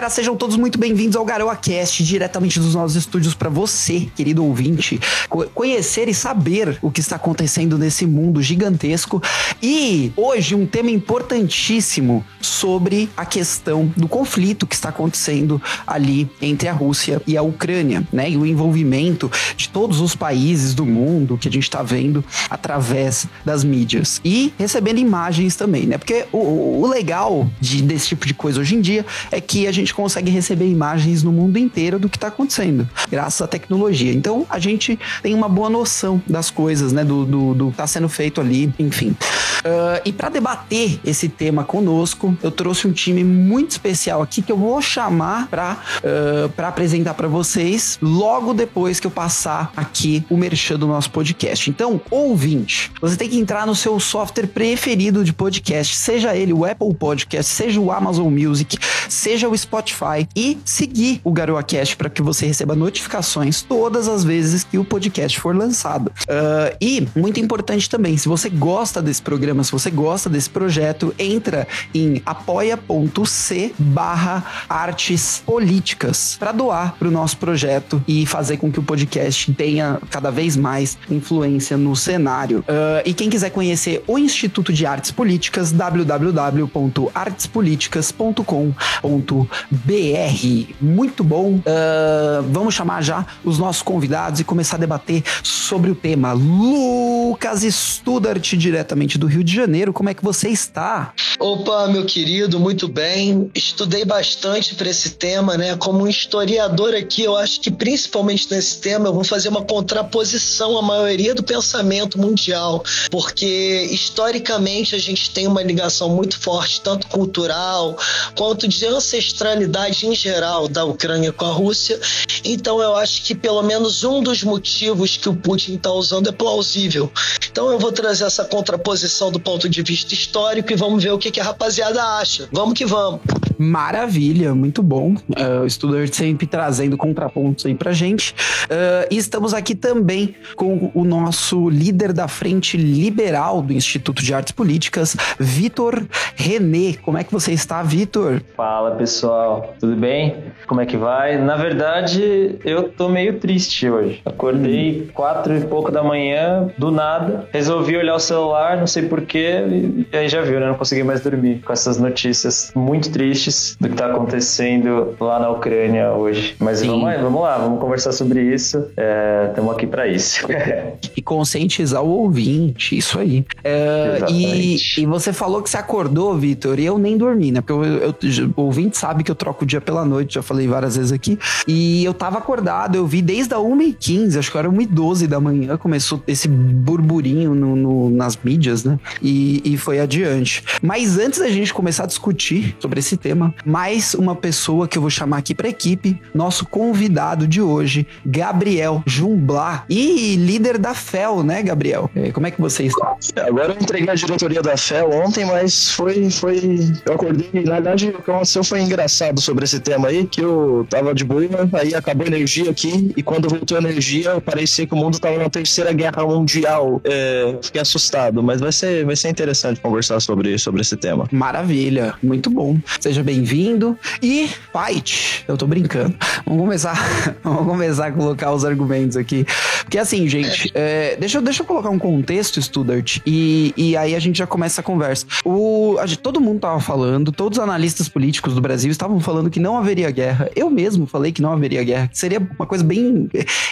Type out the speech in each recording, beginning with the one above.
galera, sejam todos muito bem-vindos ao Garoa Cast, diretamente dos nossos estúdios para você, querido ouvinte, conhecer e saber o que está acontecendo nesse mundo gigantesco. E hoje um tema importantíssimo sobre a questão do conflito que está acontecendo ali entre a Rússia e a Ucrânia, né? E o envolvimento de todos os países do mundo que a gente está vendo através das mídias e recebendo imagens também, né? Porque o, o legal de, desse tipo de coisa hoje em dia é que a gente consegue receber imagens no mundo inteiro do que está acontecendo, graças à tecnologia. Então a gente tem uma boa noção das coisas, né? Do, do, do que está sendo feito ali, enfim. Uh, e para debater esse tema conosco, eu trouxe um time muito especial aqui que eu vou chamar para uh, pra apresentar para vocês logo depois que eu passar aqui o merchan do nosso podcast. Então, ouvinte, você tem que entrar no seu software preferido de podcast, seja ele o Apple Podcast, seja o Amazon Music, seja o Spotify e seguir o GaroaCast para que você receba notificações todas as vezes que o podcast for lançado. Uh, e, muito importante também, se você gosta desse programa, se você gosta desse projeto, entra em apoia.c barra artes políticas para doar para o nosso projeto e fazer com que o podcast tenha cada vez mais influência no cenário. Uh, e quem quiser conhecer o Instituto de Artes Políticas, www.artespoliticas.com.br. Muito bom. Uh, vamos chamar já os nossos convidados e começar a debater sobre o tema. Lucas Studart, diretamente do Rio de Janeiro. Como é que você está? Opa, meu querido, muito bem. Estudei bastante para esse tema, né? Como um historiador aqui, eu acho que principalmente nesse tema eu vou fazer uma contraposição à maioria do pensamento mundial, porque historicamente a gente tem uma ligação muito forte, tanto cultural quanto de ancestralidade em geral da Ucrânia com a Rússia. Então eu acho que pelo menos um dos motivos que o Putin está usando é plausível. Então eu vou trazer essa contraposição do ponto de vista histórico e vamos ver o que, que a rapaziada acha. Vamos que vamos. Maravilha, muito bom. Uh, o Studart sempre trazendo contrapontos aí pra gente. Uh, e estamos aqui também com o nosso líder da frente liberal do Instituto de Artes Políticas, Vitor René. Como é que você está, Vitor? Fala, pessoal. Tudo bem? Como é que vai? Na verdade, eu tô meio triste hoje. Acordei hum. quatro e pouco da manhã, do nada. Resolvi olhar o celular, não sei porquê, e aí já viu, né? Não consegui mais dormir com essas notícias muito tristes do que tá acontecendo lá na Ucrânia hoje. Mas vamos, aí, vamos lá, vamos conversar sobre isso. Estamos é, aqui para isso. e conscientizar o ouvinte, isso aí. É, e, e, você falou que você acordou, Vitor, e eu nem dormi, né? Porque eu, eu, o ouvinte sabe que eu troco o dia pela noite, já falei várias vezes aqui. E eu tava acordado, eu vi desde a 1h15, acho que era 1h12 da manhã, começou esse burburinho no, no, nas mídias, né? E, e foi adiante. Mas antes da gente começar a discutir sobre esse tema, mais uma pessoa que eu vou chamar aqui para equipe, nosso convidado de hoje, Gabriel Jumblá, e líder da FEL, né, Gabriel? Como é que você está? Agora eu entreguei a diretoria da FEL ontem, mas foi, foi. Eu acordei. Na verdade, o que aconteceu foi engraçado sobre esse tema aí, que eu tava de boa, aí acabou a energia aqui, e quando voltou a energia, parecia que o mundo tava na terceira guerra mundial. É, fiquei assustado, mas vai ser ser, vai ser interessante conversar sobre, sobre esse tema. Maravilha, muito bom. Seja bem-vindo. E fight! Eu tô brincando. Vamos começar, vamos começar a colocar os argumentos aqui. Porque assim, gente, é, deixa, eu, deixa eu colocar um contexto, Studart, e, e aí a gente já começa a conversa. O, a, todo mundo tava falando, todos os analistas políticos do Brasil estavam falando que não haveria guerra. Eu mesmo falei que não haveria guerra, que seria uma coisa bem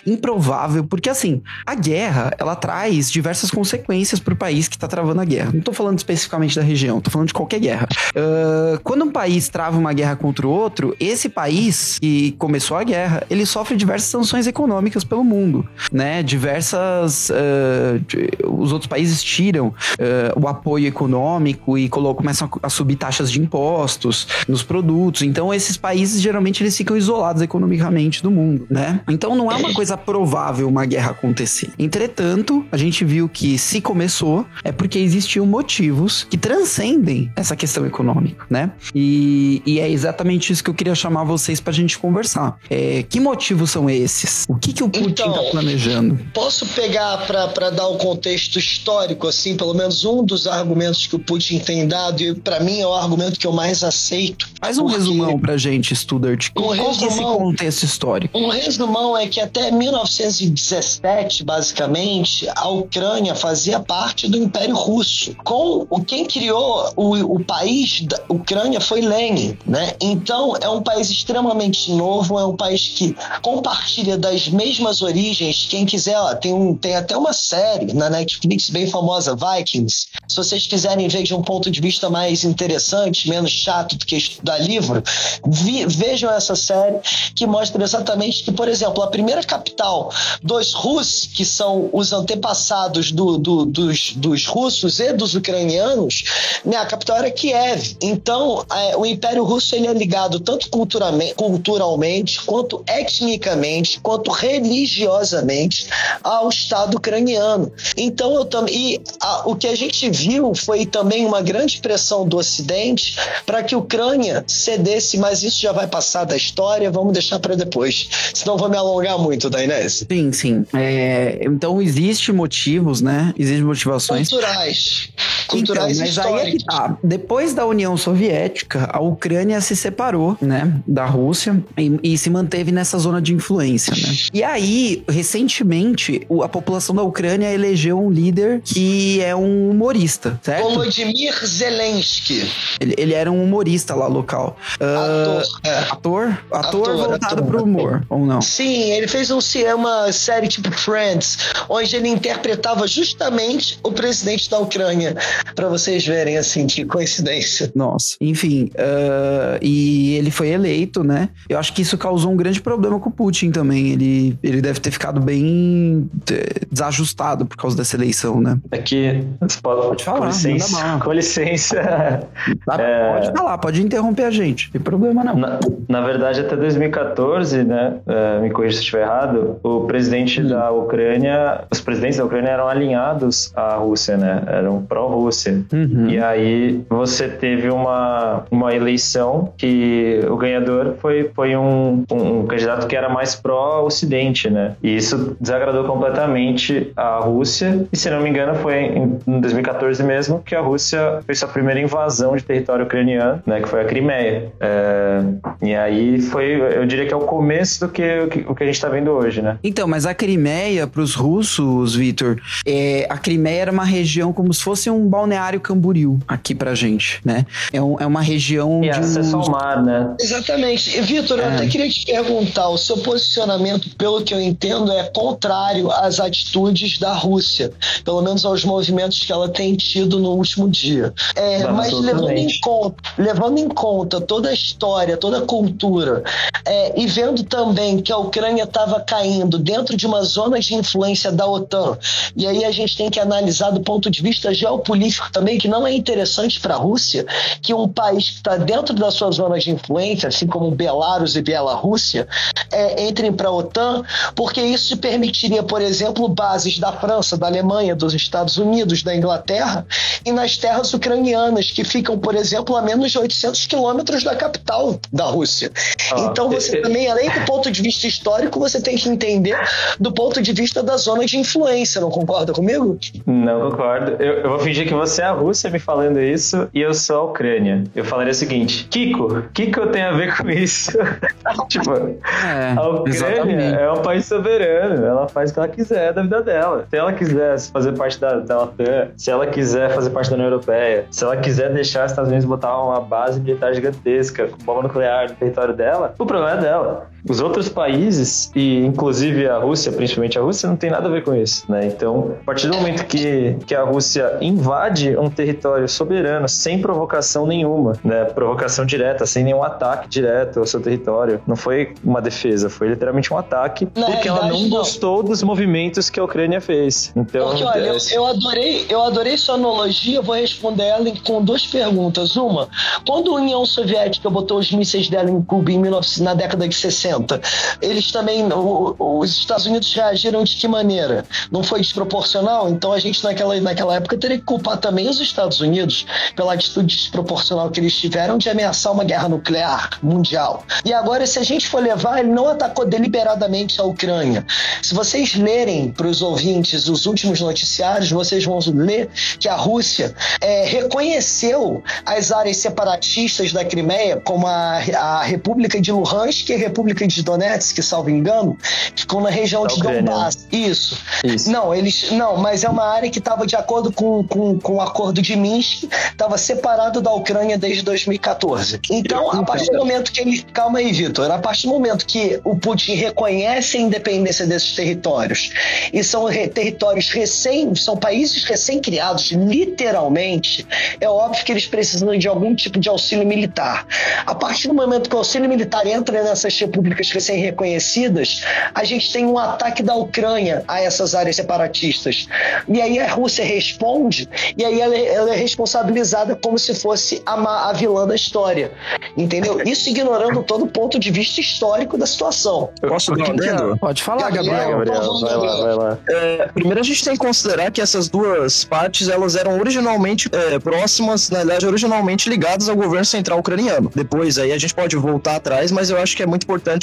improvável, porque assim, a guerra, ela traz diversas consequências para o país que está travando a guerra. Não tô falando especificamente da região, tô falando de qualquer guerra. Uh, quando um país trava uma guerra contra o outro, esse país que começou a guerra, ele sofre diversas sanções econômicas pelo mundo, né? Diversas. Uh, os outros países tiram uh, o apoio econômico e colocam, começam a subir taxas de impostos nos produtos. Então, esses países geralmente eles ficam isolados economicamente do mundo, né? Então, não é uma coisa provável uma guerra acontecer. Entretanto, a gente viu que se começou é porque existiam motivos que transcendem essa questão econômica, né? E, E, e é exatamente isso que eu queria chamar vocês pra gente conversar. É, que motivos são esses? O que, que o Putin Então, tá planejando? Posso pegar para dar um contexto histórico, assim, pelo menos um dos argumentos que o Putin tem dado, e para mim é o argumento que eu mais aceito. Faz um porque- resumão pra gente, Studart. Um Qual é esse resumão? contexto histórico? Um resumão é que até 1917, basicamente, a Ucrânia fazia parte do Império Russo. Com o quem criou o, o país da Ucrânia foi Lenin, né? Então é um país extremamente novo, é um país que compartilha das mesmas origens. Quem quiser, ó, tem, um, tem até uma série na Netflix bem famosa, Vikings. Se vocês quiserem ver de um ponto de vista mais interessante, menos chato do que estudar livro, vi- vejam essa série que mostra exatamente que, por exemplo, a primeira capital dos Rus, que são os antepassados do- do- dos, dos russos e dos ucranianos, né, a capital era Kiev. Então, é, o Império Russo ele é ligado tanto culturalmente, quanto etnicamente, quanto religiosamente ao Estado ucraniano. Então, eu também. E a- o que a gente viu foi também uma grande pressão do Ocidente para que a Ucrânia cedesse, mas isso já vai passar da história, vamos deixar para depois. Senão vou me alongar muito, Dainese. Sim, sim. É, então, existe motivos, né? Existem motivações. Culturais. Culturais então, mas aí é que tá. Depois da União Soviética, a Ucrânia se separou, né, da Rússia e, e se manteve nessa zona de influência, né? E aí, recentemente, o- a população da Ucrânia elegeu um líder que é um humorista, certo? Volodymyr Zelensky, Ele, ele era um humorista lá local. Ah, ator. é. ator? Ator, Ator, voltado ator, pro humor, ou não? Sim, ele fez um, uma série tipo Friends, onde ele interpretava justamente o presidente da Ucrânia, Pra vocês verem assim que coincidência. Nossa. Enfim, ah, e ele foi eleito, né? Eu acho que isso causou um grande problema com o Putin também. Ele, ele deve ter ficado bem eh, desajustado por causa dessa eleição, né? É que. Pode, Pode falar, com licença. Com licença. Tá? É. Pode falar, pode interromper a gente. Não tem problema, não. Na, na verdade, até 2014, né? é, me corrija se estiver errado, o presidente Hum. da Ucrânia, os presidentes da Ucrânia eram alinhados à Rússia, né? Eram pró-Rússia. Uhum. E aí você teve uma, uma eleição que o ganhador foi, foi um, um, candidato que era mais pró-Ocidente, né? E isso desagradou completamente a Rússia. E se não me engano, foi em, em 2014 mesmo que a Rússia fez sua primeira invasão de território ucraniano, né? Que foi a Crimeia. É, e aí foi, eu diria que é o começo do que, o que, a gente tá vendo hoje, né? Então, mas a Crimeia, para os russos, Vitor, é, a Crimeia era uma região como se fosse um balneário Camboriú aqui pra gente, né? É, um- é uma região E de acesso ao mar, né? Exatamente. Vitor, eu É. até queria te perguntar: o seu posicionamento, pelo que eu entendo, é contrário às atitudes da Rússia, pelo menos aos movimentos que ela tem tido no último dia. É, mas levando em, conta, levando em conta toda a história, toda a cultura, é, e vendo também que a Ucrânia estava caindo dentro de uma zona de influência da OTAN, e aí a gente tem que analisar do ponto de vista geopolítico também, que não é interessante para a Rússia que um país que está dentro da sua zona de influência, assim como Belarus e Bielorrússia, é, entrem para a OTAN, porque isso permitiria, por exemplo, bases da França, da Alemanha, dos Estados Unidos, da Inglaterra e nas terras ucranianas, que ficam, por exemplo, a menos de 800 quilômetros da capital da Rússia. Ah, então você também, além do ponto de vista histórico, você tem que entender do ponto de vista da zona de influência, não concorda comigo? Não concordo. Eu, eu vou fingir que você é a Rússia me falando isso e eu sou a Ucrânia. Eu falaria seguinte: Kiko, o que, que eu tenho a ver com isso? tipo, É, a Ucrânia exatamente. é um país soberano. Ela faz o que ela quiser da vida dela. Se ela quiser fazer parte da, da OTAN, se ela quiser fazer parte da União Europeia, se ela quiser deixar os Estados Unidos botar uma base militar gigantesca com bomba nuclear no território dela, o problema é dela. Os outros países, e inclusive a Rússia, principalmente a Rússia, não tem nada a ver com isso, né? Então, a partir do momento que, que a Rússia invade um território soberano sem provocação nenhuma, né? Provocação direta, sem nenhum ataque direto ao seu território, não foi uma defesa, foi literalmente um ataque, Na porque ela não não. gostou dos movimentos que a Ucrânia fez. Então, Porque, olha, eu, eu adorei, eu adorei sua analogia, eu vou responder ela com duas perguntas. Uma, quando a União Soviética botou os mísseis dela em Cuba em 19, na década de 60 60. Eles também, o, os Estados Unidos reagiram de que maneira? Não foi desproporcional? Então a gente naquela, naquela época teria que culpar também os Estados Unidos pela atitude desproporcional que eles tiveram de ameaçar uma guerra nuclear mundial. E agora, se a gente for levar, ele não atacou deliberadamente a Ucrânia. Se vocês lerem para os ouvintes os últimos noticiários, vocês vão ler que a Rússia é, reconheceu as áreas separatistas da Crimeia, como a, a República de Luhansk e a República de Donetsk, salvo engano, que ficam na região da de Ucrânia. Donbass. Isso. Isso. Não, eles. Não, mas é uma área que estava de acordo com, com, com o acordo de Minsk, estava separado da Ucrânia desde 2014. Então, a partir do momento que ele. Calma aí, Vitor. A partir do momento que o Putin reconhece a independência desses territórios e são re, territórios recém. são países recém-criados, literalmente, é óbvio que eles precisam de algum tipo de auxílio militar. A partir do momento que o auxílio militar entra nessas repúblicas recém-reconhecidas, a gente tem um ataque da Ucrânia a essas áreas separatistas. E aí a Rússia responde, e aí ela, é, ela é responsabilizada como se fosse a, a vilã da história. Entendeu? Isso ignorando todo o ponto de vista histórico da situação. Posso dar um Pode falar, Gabriel. Gabriel, Gabriel vai lá, vai lá. É, primeiro a gente tem que considerar que essas duas partes elas eram originalmente é, próximas, na verdade, originalmente ligadas ao governo central ucraniano. Depois aí a gente pode voltar atrás, mas eu acho que é muito importante,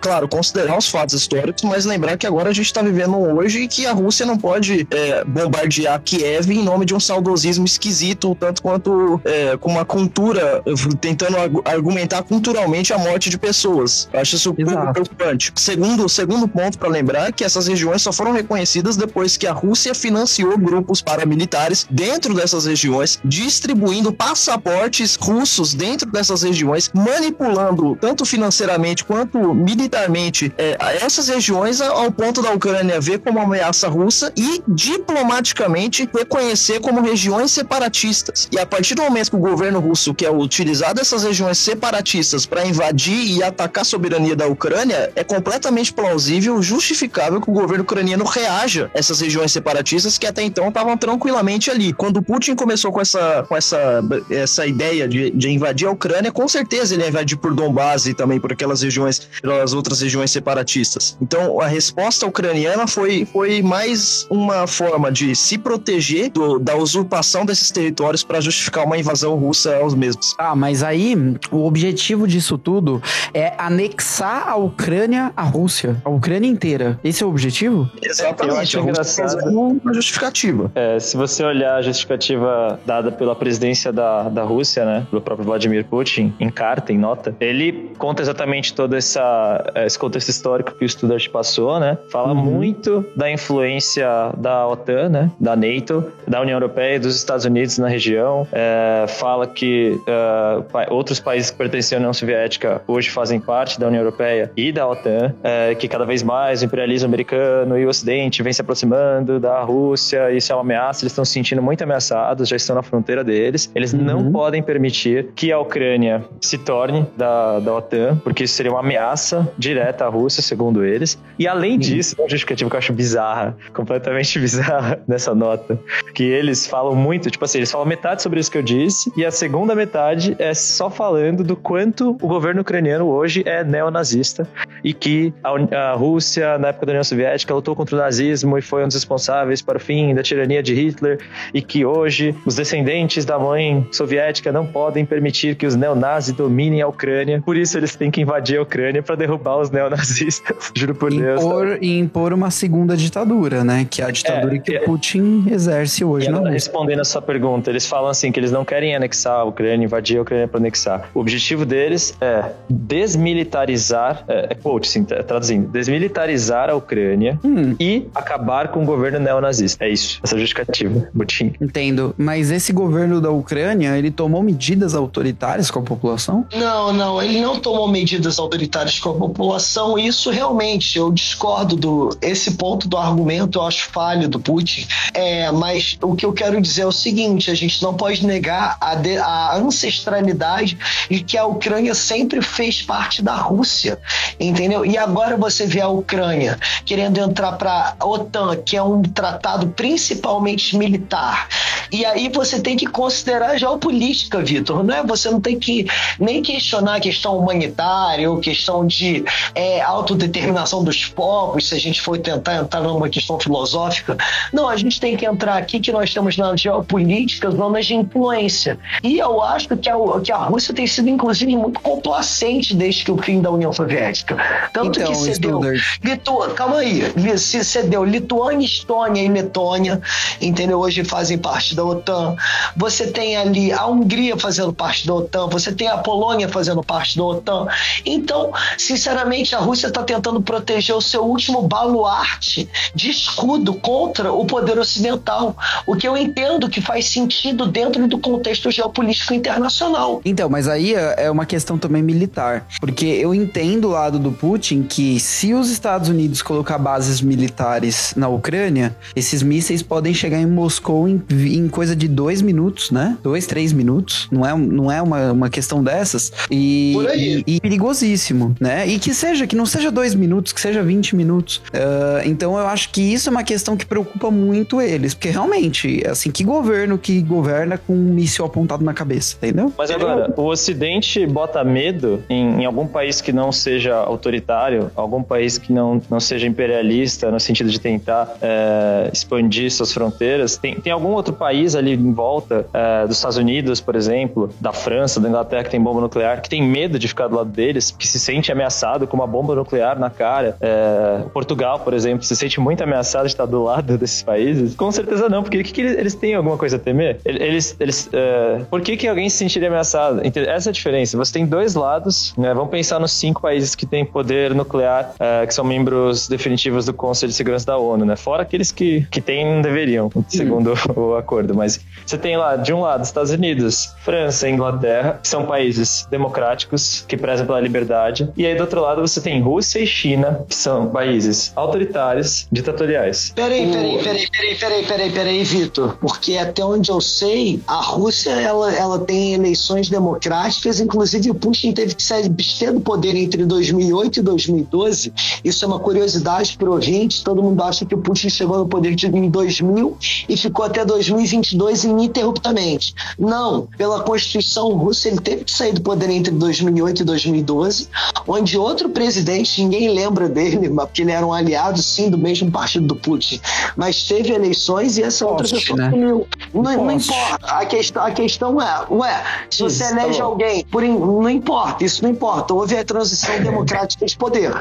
claro, considerar os fatos históricos, mas lembrar que agora a gente está vivendo hoje e que a Rússia não pode é, bombardear Kiev em nome de um saudosismo esquisito, tanto quanto é, com uma cultura, tentando argumentar culturalmente a morte de pessoas. Eu acho isso pouco preocupante. Segundo, segundo ponto para lembrar que essas regiões só foram reconhecidas depois que a Rússia financiou grupos paramilitares dentro dessas regiões, distribuindo passaportes russos dentro dessas regiões, manipulando tanto financeiramente quanto militarmente é, essas regiões ao ponto da Ucrânia ver como ameaça russa e diplomaticamente reconhecer como regiões separatistas. E a partir do momento que o governo russo quer utilizar dessas regiões separatistas para invadir e atacar a soberania da Ucrânia, é completamente plausível, justificável que o governo ucraniano reaja a essas regiões separatistas que até então estavam tranquilamente ali. Quando Putin começou com essa, com essa, essa ideia de, de invadir a Ucrânia, com certeza ele ia invadir por Donbass e também por aquelas regiões, pelas outras regiões separatistas. Então a resposta ucraniana foi, foi mais uma forma de se proteger do, da usurpação desses territórios para justificar uma invasão russa aos mesmos. Ah, mas aí o objetivo disso tudo é anexar a Ucrânia à Rússia, a Ucrânia inteira. Esse é o objetivo? Exatamente. Eu acho engraçado. Uma justificativa. É, se você olhar a justificativa dada pela presidência da, da Rússia, né, pelo próprio Vladimir Putin, em carta, em nota, ele conta exatamente essa, esse contexto histórico que o Studart passou, né? Fala uhum. muito da influência da OTAN, né, da NATO, da União Europeia e dos Estados Unidos na região. É, fala que uh, outros países que pertenciam à União Soviética hoje fazem parte da União Europeia e da OTAN, é, que cada vez mais o imperialismo americano e o Ocidente vem se aproximando da Rússia, isso é uma ameaça, eles estão se sentindo muito ameaçados, já estão na fronteira deles. Eles uhum. não podem permitir que a Ucrânia se torne da, da OTAN, porque isso seria uma ameaça direta à Rússia, segundo eles. E além disso, uma justificativa que eu acho bizarra, completamente bizarra nessa nota, que eles falam muito, tipo assim, eles falam metade sobre isso que eu disse, e a segunda metade é só falando do quanto o governo ucraniano hoje é neonazista e que a, a Rússia, na época da União Soviética, lutou contra o nazismo e foi um dos responsáveis para o fim da tirania de Hitler e que hoje os descendentes da mãe soviética não podem permitir que os neonazis dominem a Ucrânia. Por isso eles têm que invadir a Ucrânia para derrubar os neonazistas. Juro por Deus. Impor, e impor uma segunda ditadura, né? Que é a ditadura é, que é, Putin exerce hoje. Não, respondendo a sua pergunta, eles falam assim que eles não querem anexar a Ucrânia, invadir a Ucrânia para anexar. O objetivo deles é desmilitarizar, é, é quote, sim, traduzindo, desmilitarizar a Ucrânia hum. e acabar com o governo neonazista. É isso, essa justificativa, Putin. Entendo. Mas esse governo da Ucrânia, ele tomou medidas autoritárias com a população? Não, não, ele não tomou medidas autoritárias com a população. Isso realmente, eu discordo do esse ponto do argumento, eu acho falho do Putin. É, mas o que eu quero dizer é o seguinte: a gente não pode negar a, de, a ancestralidade de que a Ucrânia sempre fez parte da Rússia, entendeu? E agora você vê a Ucrânia querendo entrar para a OTAN, que é um tratado principalmente militar. E aí você tem que considerar a geopolítica, Vitor, não é? Você não tem que nem questionar a questão humanitária ou questão de é, autodeterminação dos povos, se a gente for tentar entrar numa questão filosófica. Não, a gente tem que entrar aqui que nós temos na geopolítica zonas de influência. E eu acho que a, que a Rússia tem sido, inclusive, muito complacente desde que o fim da União Soviética. Tanto então, que cedeu. Litu... Calma aí, se cedeu Lituânia, Estônia e Letônia, entendeu? Hoje fazem parte da OTAN. Você tem ali a Hungria fazendo parte da OTAN, você tem a Polônia fazendo parte da OTAN. Então, sinceramente, a Rússia está tentando proteger o seu último baluarte de escudo contra o poder ocidental, o que eu entendo que faz sentido dentro do contexto geopolítico internacional. Então, mas aí é, é uma questão também militar, porque eu entendo o lado do Putin que se os Estados Unidos colocar bases militares na Ucrânia, esses mísseis podem chegar em Moscou em, em coisa de dois minutos, né? Dois, três minutos. Não é, não é uma, uma questão dessas. E, e, e, perigosíssimo, né? E que seja, que não seja dois minutos, que seja 20 minutos. Uh, então eu acho que isso é uma questão que preocupa muito eles, porque realmente, assim, que governo que governa com um míssil apontado na cabeça, entendeu? Mas agora, o Ocidente bota medo em, em algum país que não seja autoritário, algum país que não, não seja imperialista, no sentido de tentar é, expandir suas fronteiras. Tem, tem algum outro país ali em volta é, dos Estados Unidos, por exemplo, da França, da Inglaterra, que tem bomba nuclear, que tem medo de ficar do lado deles, que se sente ameaçado com uma bomba nuclear na cara. É, Portugal, por exemplo, se sente muito ameaçado de estar do lado desses países? Com certeza não, porque que, que eles, eles têm alguma coisa a temer? Eles, eles, é, por que, que alguém se sentiria ameaçado? Essa é a diferença. Você tem dois lados, né? Vamos pensar nos cinco países que têm poder nuclear, é, que são membros definitivos do Conselho de Segurança da ONU, né? Fora aqueles que, que têm não deveriam, segundo o acordo. Mas você tem lá, de um lado, Estados Unidos, França e Inglaterra, que são países democráticos, que prezam pela liberdade. E aí, do outro lado, você tem Rússia e China, que são países autoritários, ditatoriais. Peraí, peraí, peraí, peraí, peraí, peraí, peraí, Vitor. Porque até onde eu sei, a Rússia, ela, ela tem eleições democráticas, inclusive o Putin teve que sair do poder entre 2008 e 2012. Isso é uma curiosidade para o ouvinte. Todo mundo acha que o Putin chegou no poder em 2000 e ficou até 2022 ininterruptamente. Não, pela Constituição russa, ele teve que sair do poder entre 2008 e 2012, onde outro presidente, ninguém lembra dele, porque ele era um aliado, sim, do mesmo partido do Putin, mas teve eleições e essa outra pessoa né? sumiu. Não, não, importa. A questão, a questão é, ué, se você isso, elege tá alguém, por, não importa, isso não importa. Houve a transição democrática de poder.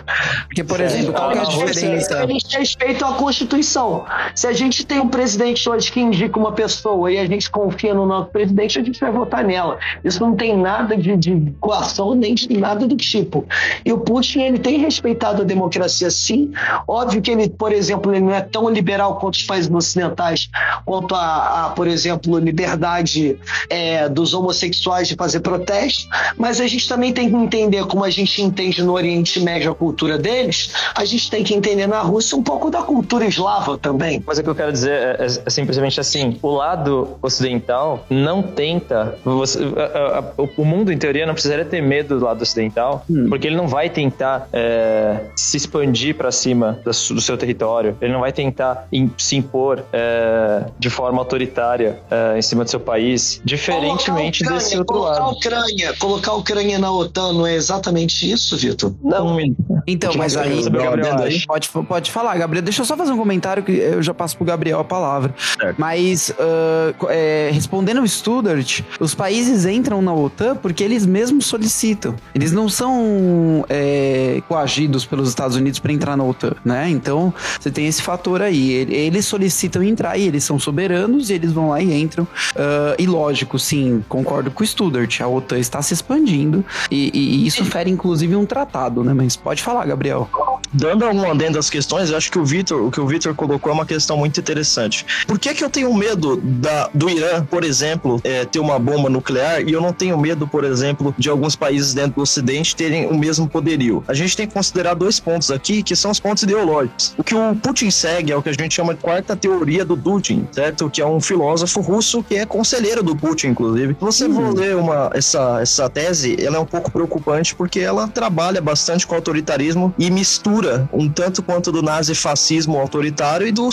Porque, por exemplo, qual é a diferença? A gente respeita a Constituição. Se a gente tem um presidente hoje que indica uma pessoa e a gente confia no nosso presidente, a gente vai votar nela. Isso não tem nada de, de coação nem de nada do tipo. E o Putin, ele tem respeitado a democracia sim. Óbvio que ele, por exemplo, ele não é tão liberal quanto os países ocidentais, quanto a, a por exemplo, liberdade é, dos homossexuais de fazer protesto, mas a gente também tem que entender como a gente entende no Oriente Médio a cultura deles, a gente tem que entender na Rússia um pouco da cultura eslava também. Mas o que eu quero dizer é, é, é simplesmente assim: o lado ocidental não tenta. Você, a, a, o mundo, em teoria, não precisaria ter medo do lado ocidental, hum. porque ele não vai tentar é, se expandir para cima do, seu território, ele não vai tentar in, se impor é, de forma autoritária é, em cima do seu país, diferentemente Ucrânia, desse outro colocar lado. A Ucrânia, colocar a Ucrânia na OTAN não é exatamente isso, Vitor? Não. Então, mas aí, pode, pode falar, Gabriel. Deixa eu só fazer um comentário que eu já passo pro Gabriel a palavra. Certo. Mas, uh, é, respondendo o Studart, os países entram na OTAN porque eles mesmos solicitam. Eles não são é, coagidos pelos Estados Unidos para entrar na OTAN, né? Então, você tem esse fator aí. Eles solicitam entrar e eles são soberanos e eles vão lá e entram. Uh, e lógico, sim, concordo com o Studart. A OTAN está se expandindo e, e isso fere, inclusive, um tratado, né? Mas pode falar, Gabriel. Dando algum adendo das questões, eu acho que o Vitor, o que o Vitor colocou é uma questão muito interessante. Por que, que eu tenho medo da, do Irã, por exemplo, é, ter uma bomba nuclear e eu não tenho medo, por exemplo, de alguns países dentro do Ocidente terem o mesmo poderio? A gente tem que considerar dois pontos aqui, que são os pontos ideológicos. O que o Putin segue é o que a gente chama de quarta teoria do Dugin, certo? Que é um filósofo russo que é conselheiro do Putin, inclusive. Você for ler uma, essa, essa tese, ela é um pouco preocupante porque ela trabalha bastante com autoritarismo e mistura um tanto quanto do nazifascismo autoritário e do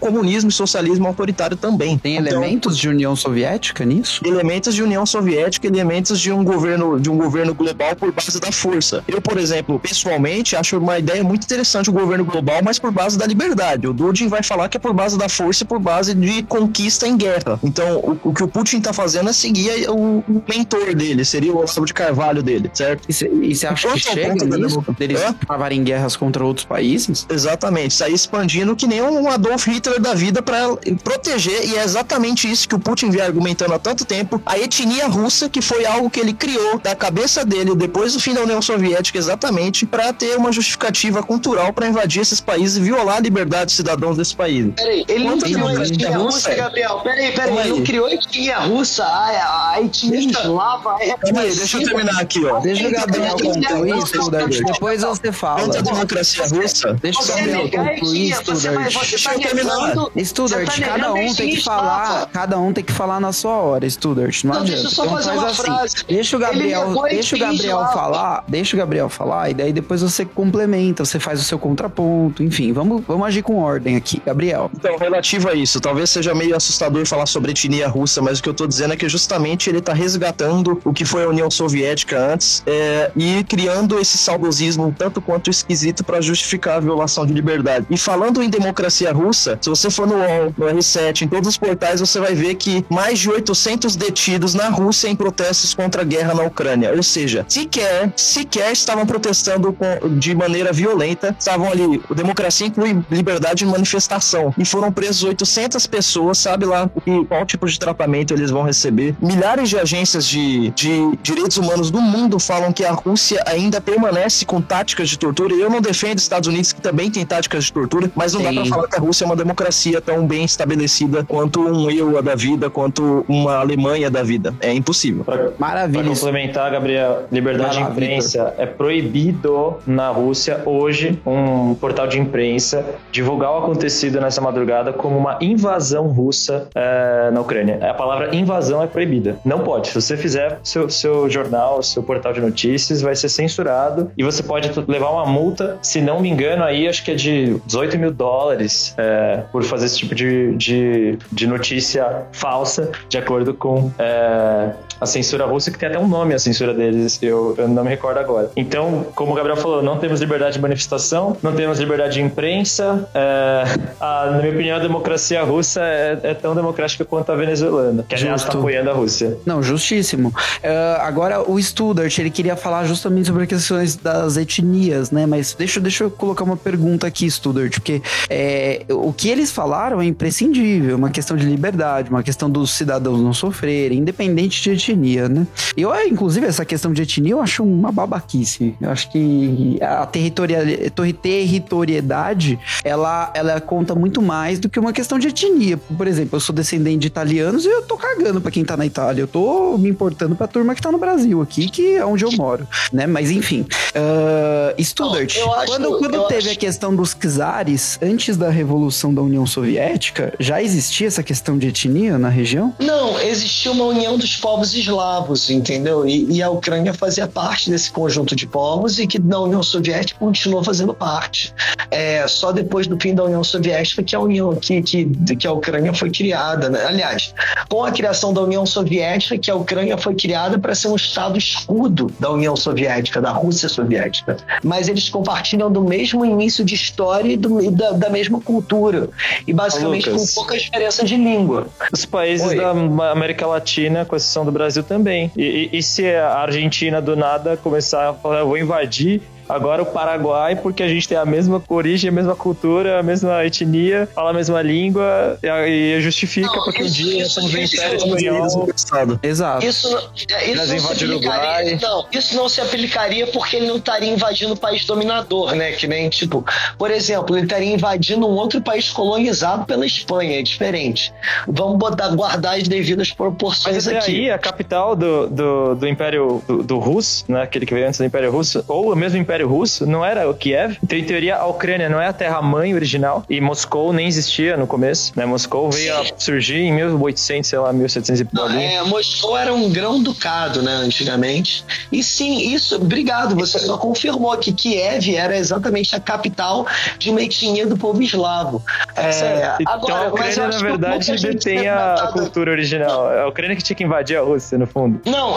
comunismo e socialismo autoritário também. Tem então, elementos de União Soviética nisso? Elementos de União Soviética, elementos de um governo de um governo global por base da força. Eu, por exemplo, pessoalmente acho uma ideia muito interessante o governo global, mas por base da liberdade. O Dudin vai falar que é por base da força e por base de conquista em guerra. Então, o, o que o Putin tá fazendo é seguir o, o mentor dele, seria o Olavo de Carvalho dele, certo? E você acha que chega nisso? Deles travarem guerras contra outros países? Exatamente, sair expandindo que nem um Adolf Hitler da vida para proteger, e é exatamente isso que o Putin vem argumentando há tanto tempo, a etnia russa, que foi algo que ele criou da cabeça dele depois do fim da União Soviética, exatamente, para ter uma justificativa cultural para invadir esses países e violar a liberdade dos cidadãos desse país. Peraí, ele não criou a etnia russa, Gabriel. Peraí, peraí, ele não criou a etnia russa, a, etnia eslava. Deixa eu terminar aqui, ó. Deixa o Gabriel concluir, Studart. Depois você fala. Contra a democracia russa. Deixa o Gabriel concluir, Studart. Deixa eu terminar. Studart, cada um tem que falar. Cada um tem que falar na sua hora, Studart. Não adianta. Deixa eu só fazer uma assim. frase. Deixa o Gabriel, deixa o Gabriel falar. Deixa o Gabriel falar e daí depois você complementa, você faz o seu contraponto, enfim, vamos, vamos agir com ordem aqui. Gabriel. Então, relativo a isso, talvez seja meio assustador falar sobre etnia russa, mas o que eu tô dizendo é que justamente ele tá resgatando o que foi a União Soviética antes é, e criando esse saudosismo tanto quanto esquisito para justificar a violação de liberdade. E falando em democracia russa, se você for no UOL, no R7, em todos os portais, você vai ver que mais de 800 detidos na Rússia em protestos contra a guerra na Ucrânia. Ou seja, sequer, sequer estavam protestando com, de maneira violenta, estavam ali, democracia inclui liberdade de manifestação, e foram presos 800 pessoas, sabe lá qual tipo de tratamento eles vão receber. Milhares de agências de, de direitos humanos do mundo falam que a Rússia ainda permanece com táticas de tortura, e eu não defendo Estados Unidos, que também tem táticas de tortura, mas não Sim. dá pra falar que a Rússia é uma democracia tão bem estabelecida quanto um EUA da vida, quanto uma Alemanha da vida. É impossível. Pra, Maravilha. Pra complementar, Gabriel, liberdade de imprensa é proibido na Rússia hoje um portal de imprensa divulgar o acontecido nessa madrugada como uma invasão russa é, na Ucrânia. A palavra invasão é proibida. Não pode. Se você fizer seu, seu jornal, seu portal de notícias, vai ser censurado e você pode levar uma multa, se não me engano, aí acho que é de 18 mil dólares é, por fazer esse tipo de, de, de notícia falsa, de acordo com é, a censura russa, que tem até um nome a censura deles, eu, eu não me recordo agora. Então, como o Gabriel falou, não temos liberdade de manifestação, não temos liberdade de imprensa. É, a, na minha opinião, a democracia russa é, é tão democrática quanto a venezuelana, que aliás está apoiando a Rússia. Não, justíssimo. Uh, agora, o Studart, ele queria falar justamente sobre as questões das etnias, né? Mas deixa, deixa eu colocar uma pergunta aqui, Studart, porque é, o que eles falaram é imprescindível, uma questão de liberdade, uma questão dos cidadãos não sofrerem, independente de etnia, né? Eu, inclusive, essa questão de etnia eu acho uma babaquice. Eu acho que a territorialidade, ela, ela conta muito mais do que uma questão de etnia. Por exemplo, eu sou descendente de italianos e eu tô cagando pra quem tá na Itália. Eu tô me importando pra turma que tá no Brasil aqui, que é onde eu moro, né? Mas enfim. Uh, Studart, Não, quando, quando teve acho... a questão dos czares, antes da Revolução da União Soviética, já existia essa questão de etnia na região? Não, existia uma união dos povos eslavos, entendeu? E, e a Ucrânia fazia parte desse conjunto de povos e que na União Soviética continuou fazendo parte. É, só depois do fim da União Soviética que a União que, que, que a Ucrânia foi criada. Né? Aliás, com a criação da União Soviética, que a Ucrânia foi criada para ser um estado escudo da União Soviética, da Rússia Soviética. Mas eles compartilham do mesmo início de história e do, da, da mesma cultura. E basicamente Lucas, com pouca diferença de língua. Os países Oi. da América Latina, com exceção do Brasil, também. E, e, e se a Argentina do nada começar a falar, eu vou invadir Agora o Paraguai, porque a gente tem a mesma origem, a mesma cultura, a mesma etnia, fala a mesma língua e, justifica não, porque isso, um dia isso, somos um império espanhol. Exato. Isso, é, isso não se aplicaria. Não, isso não se aplicaria porque ele não estaria invadindo o país dominador, né? Que nem, tipo, por exemplo, ele estaria invadindo um outro país colonizado pela Espanha, é diferente. Vamos botar, guardar as devidas proporções Mas aqui. aí, a capital do, do, do Império do, do Russo, né? Aquele que veio antes do Império Russo, ou o mesmo Império Império Russo não era o Kiev. Então, em teoria, a Ucrânia não é a terra-mãe original e Moscou nem existia no começo, né? Moscou veio a surgir em 1800, sei lá, 1700 e Não, é, Moscou era um grão-ducado, né, antigamente. E sim, isso, obrigado, você só confirmou que Kiev era exatamente a capital de uma etnia do povo eslavo. É, então agora, a Ucrânia, na verdade, detém a, a, cultura original. É a Ucrânia que tinha que invadir a Rússia, no fundo. Não,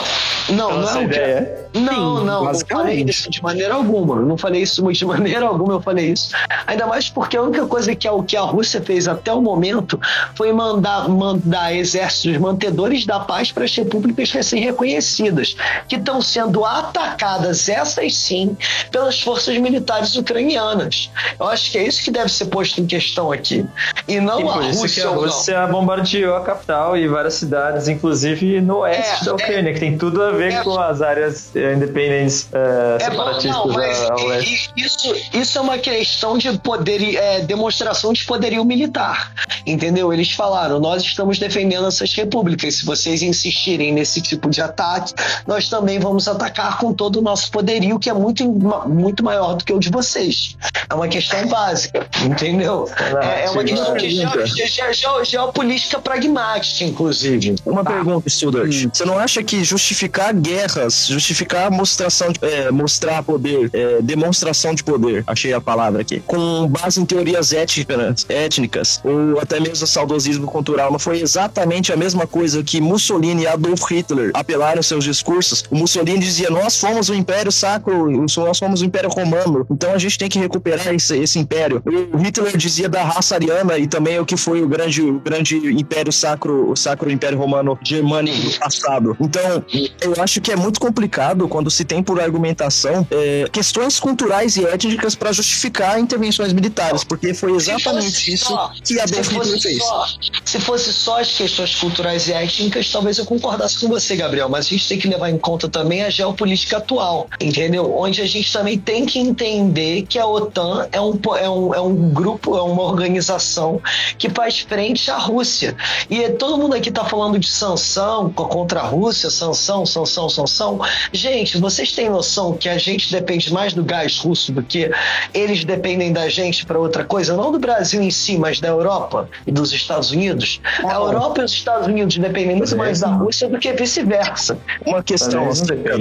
não, não é ideia. Não, Sim, não, não falei isso de maneira alguma. Não falei isso de maneira alguma, eu falei isso. Ainda mais porque a única coisa que a, que a Rússia fez até o momento foi mandar, mandar exércitos mantedores da paz para as repúblicas recém-reconhecidas, que estão sendo atacadas, essas sim, pelas forças militares ucranianas. Eu acho que é isso que deve ser posto em questão aqui. E não e a Rússia. Que a Rússia bombardeou a capital e várias cidades, inclusive no oeste é, da Ucrânia, é, que tem tudo a ver é, com as áreas eh, independentes uh, separatistas não, mas ao leste. Isso, isso é uma questão de poder, é, demonstração de poderio militar. Entendeu? Eles falaram: nós estamos defendendo essas repúblicas. Se vocês insistirem nesse tipo de ataque, nós também vamos atacar com todo o nosso poderio, que é muito, muito maior do que o de vocês. É uma questão básica, entendeu? é, é, uma questão de geopolítica pragmática, inclusive. Uma pergunta, Studart. Hum. Você não acha que justificar guerras, justificar mostração de, é, mostrar poder, é, demonstração de poder, achei a palavra aqui, com base em teorias étnicas, étnicas ou até mesmo saudosismo cultural, não foi exatamente a mesma coisa que Mussolini e Adolf Hitler apelaram seus discursos? O Mussolini dizia: Nós fomos o Império Sacro, nós fomos o Império Romano, então a gente tem que recuperar esse, esse império. O Hitler dizia da raça ariana e também o que foi o grande, o grande Império Sacro, o Sacro Império Romano Germânico do passado. Então, eu acho que é muito complicado quando se tem por argumentação é, questões culturais e étnicas para justificar intervenções militares, porque foi exatamente isso só, que Adolf Hitler fez. Só, se fosse só as questões culturais e étnicas, talvez eu concordasse com você, Gabriel, mas a gente tem que levar em conta também a geopolítica atual, entendeu? Onde a gente também tem que entender que a OTAN é um, é um, é um grupo, é uma organização que faz frente à Rússia. E todo mundo aqui está falando de sanção contra a Rússia, sanção, sanção, sanção. Gente, vocês têm noção que a gente depende mais do gás russo do que eles dependem da gente para outra coisa? Não do Brasil em si, mas da Europa e dos Estados Unidos. A Europa e os Estados Unidos dependem muito mais da Rússia do que vice-versa. Uma questão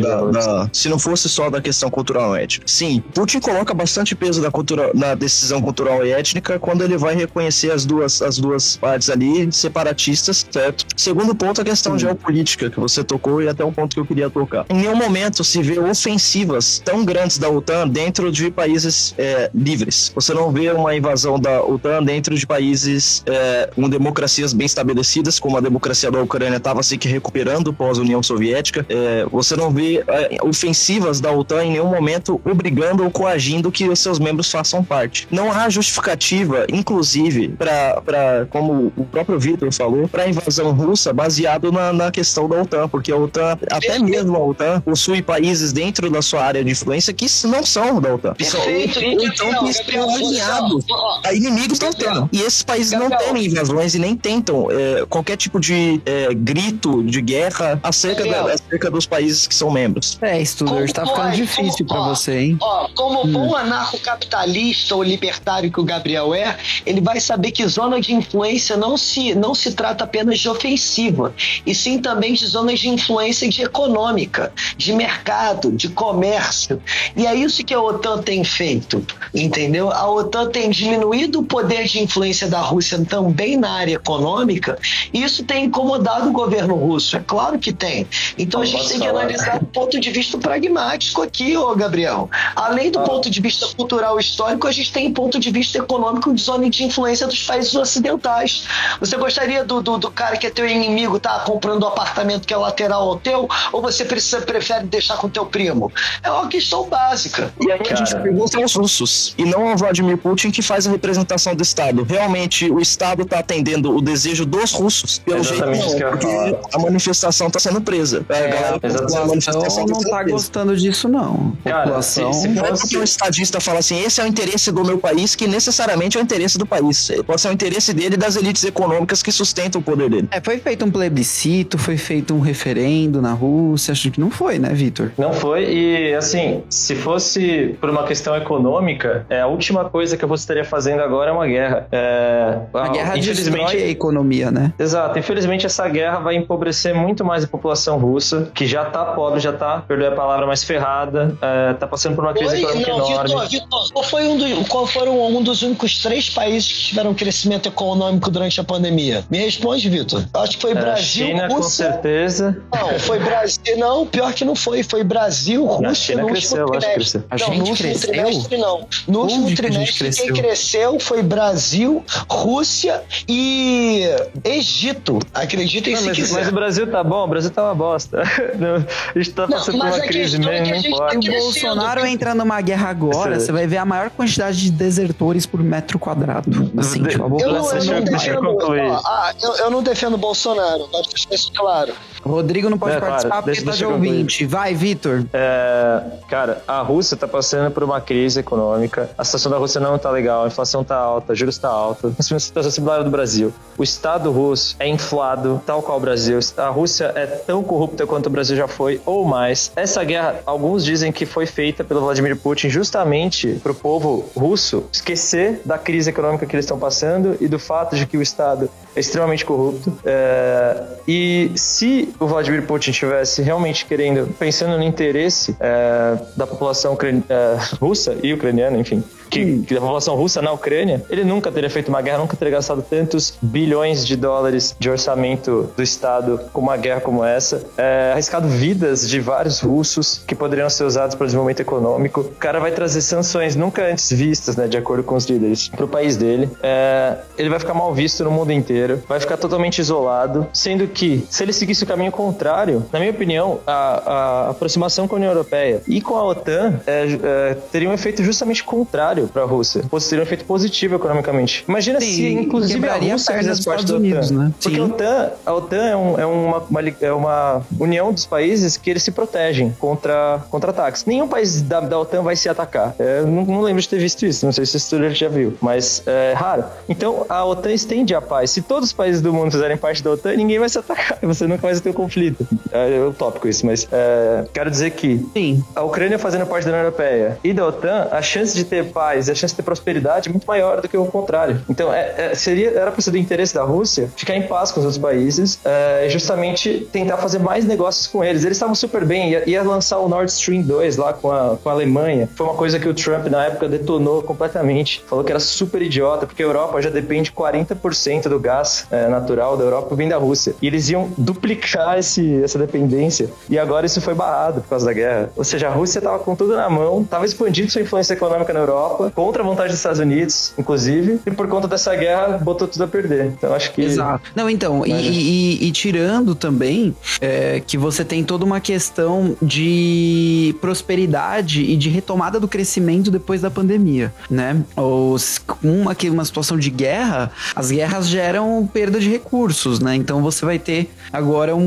da, da, se não fosse só da questão cultural e étnica. Sim, Putin coloca bastante peso na, cultura, na decisão cultural e étnica quando ele vai reconhecer as duas, as duas partes ali separatistas, certo? Segundo ponto, a questão hum. geopolítica que você tocou e até um ponto que eu queria tocar. Em nenhum momento se vê ofensivas tão grandes da OTAN dentro de países é, livres. Você não vê uma invasão da OTAN dentro de países é, com democracias bem estabelecidas, como a democracia da Ucrânia estava se recuperando pós-União Soviética. É, você não vê é, ofensivas da OTAN em nenhum momento obrigando ou coagindo que os seus membros façam parte. Não há justificativa, inclusive, para, como o próprio Vitor falou, para a invasão russa baseado na, na questão da OTAN, porque a OTAN, até mesmo a OTAN, possui países dentro da sua área de influência que não são da OTAN. Perfeito. Ou, então que estão alinhados a inimigos da OTAN. E esses países não temem invasões e nem tentam é, qualquer tipo de é, grito de guerra acerca, da, acerca dos países que são membros. É, Studart, tá ficando difícil para você, hein? Ó, como hum. bom anarcocapitalista ou libertário que o Gabriel é, ele vai saber que zona de influência não se, não se trata apenas de ofensiva, e sim também de zonas de influência de econômica, de mercado, de comércio. E é isso que a OTAN tem feito, entendeu? A OTAN tem diminuído o poder de influência da Rússia também na área econômica, e isso tem incomodado o governo russo, é claro que tem. Então a gente tem que analisar do ponto de vista pragmático aqui, ô Gabriel. Além do ah. ponto de vista cultural e histórico, a gente tem ponto de vista econômico de zona de influência dos países ocidentais. Você gostaria do, do, do cara que é teu inimigo tá comprando um apartamento que é lateral ao teu, ou você precisa, prefere deixar com teu primo? É uma questão básica. E aí a gente pergunta aos russos, e não ao Vladimir Putin que faz a representação do Estado. Realmente o Estado está atendendo o desejo dos russos? Pelo Exatamente jeito não, porque a manifestação está sendo presa. É, a galera a manifestação não tá gostando disso não. Cara, população... se, se fosse... Não é porque um estadista fala assim, esse é o interesse do meu país, que necessariamente é o interesse do país. Pode ser o interesse dele e das elites econômicas que sustentam o poder dele. É, foi feito um plebiscito, foi feito um referendo na Rússia, acho que não foi, né, Vitor? Não foi, e assim, se fosse por uma questão econômica, é, a última coisa que Rússia estaria fazendo agora é uma guerra. É, A guerra infelizmente, destrói a economia, né? Exato. Infelizmente, essa guerra vai empobrecer muito mais a população russa, que já tá pobre, já tá, perdoe a palavra, mais ferrada, é, tá passando por uma crise Oi, econômica não, enorme. Vitor, Vitor, qual, foi um do- qual foram um dos únicos três países que tiveram crescimento econômico durante a pandemia? Me responde, Vitor. Eu Acho que foi É, Brasil, China, com Rússia. certeza. Não, foi Brasil. Não, pior que não foi. Foi Brasil, Rússia China cresceu, último trimestre. cresceu. A não, gente no último cresceu? trimestre não. No último Onde gente trimestre quem cresceu? cresceu foi Brasil, Rússia e Egito. Acreditem Não, se mas, quiser. mas o Brasil tá bom, o Brasil tá uma bosta. Não, a gente tá Não, passando uma a crise é mesmo, que a não gente importa. tá Se o. Bolsonaro entra numa guerra agora, você vai ver a maior quantidade de desertores por metro quadrado. Assim, De- tipo, a Eu não, eu não defendo. ó, ah, eu, eu não defendo Bolsonaro, pode deixar isso claro. Rodrigo não pode É, claro, participar porque deixa- tá de concluir. ouvinte. Vai, Vitor. É, cara, a Rússia tá passando por uma crise econômica. A situação da Rússia não tá legal, a inflação tá alta, juros tá alta. Mas uma situação similar do Brasil. O Estado russo é inflado, tal qual o Brasil. A Rússia é tão corrupta quanto o Brasil já foi, ou mais. Essa guerra, alguns dizem que foi feita pelo Vladimir Putin justamente pro povo russo esquecer da crise econômica que eles estão passando e do fato de que o Estado é extremamente corrupto. É, e se o Vladimir Putin estivesse realmente querendo, pensando no interesse é, da população é, russa e ucraniana, enfim, que, que da população russa na Ucrânia, ele nunca teria feito uma guerra, nunca teria gastado tantos bilhões de dólares de orçamento do Estado com uma guerra como essa, é, arriscado vidas de vários russos que poderiam ser usados para o desenvolvimento econômico. O cara vai trazer sanções nunca antes vistas, né, de acordo com os líderes, para o país dele. É, ele vai ficar mal visto no mundo inteiro, vai ficar totalmente isolado, sendo que se ele seguisse o caminho contrário, na minha opinião, a, a aproximação com a União Europeia e com a OTAN é, é, teria um efeito justamente contrário para a Rússia. Seja, teria um efeito positivo economicamente. Imagina Sim, se, inclusive, a a Rússia perna fizesse parte Estados da Unidos, OTAN. né? Porque a OTAN, a OTAN é, um- é uma, uma é uma união dos países que eles se protegem contra, contra ataques. Nenhum país da, da OTAN vai se atacar. É, não, não lembro de ter visto isso, não sei se o já viu, mas é raro. Então a OTAN estende a paz. Se todos os países do mundo fizerem parte da OTAN, ninguém vai se atacar. Você nunca vai ter um conflito. É, é utópico isso, mas é, quero dizer que Sim. a Ucrânia fazendo parte da União Europeia e da OTAN, a chance de ter paz e a chance de prosperidade é muito maior do que o contrário. Então, é, é- seria, era para ser do interesse da Rússia ficar em paz com os outros países é, e justamente tentar fazer mais negócios com eles. Eles estavam super bem, ia, ia lançar o Nord Stream 2 lá com a, com a Alemanha. Foi uma coisa que o Trump, na época, detonou completamente. Falou que era super idiota, porque a Europa já depende 40% do gás é, natural da Europa vem da Rússia. E eles iam duplicar esse, essa dependência. E agora isso foi barrado por causa da guerra. Ou seja, a Rússia estava com tudo na mão, estava expandindo sua influência econômica na Europa, contra a vontade dos Estados Unidos, inclusive, e por conta dessa guerra botou tudo a perder. Então acho que. Exato. Não, então, e, Mas- e- e tirando também é, que você tem toda uma questão de prosperidade e de retomada do crescimento depois da pandemia, né? Com uma, uma situação de guerra, as guerras geram perda de recursos, né? Então você vai ter agora um,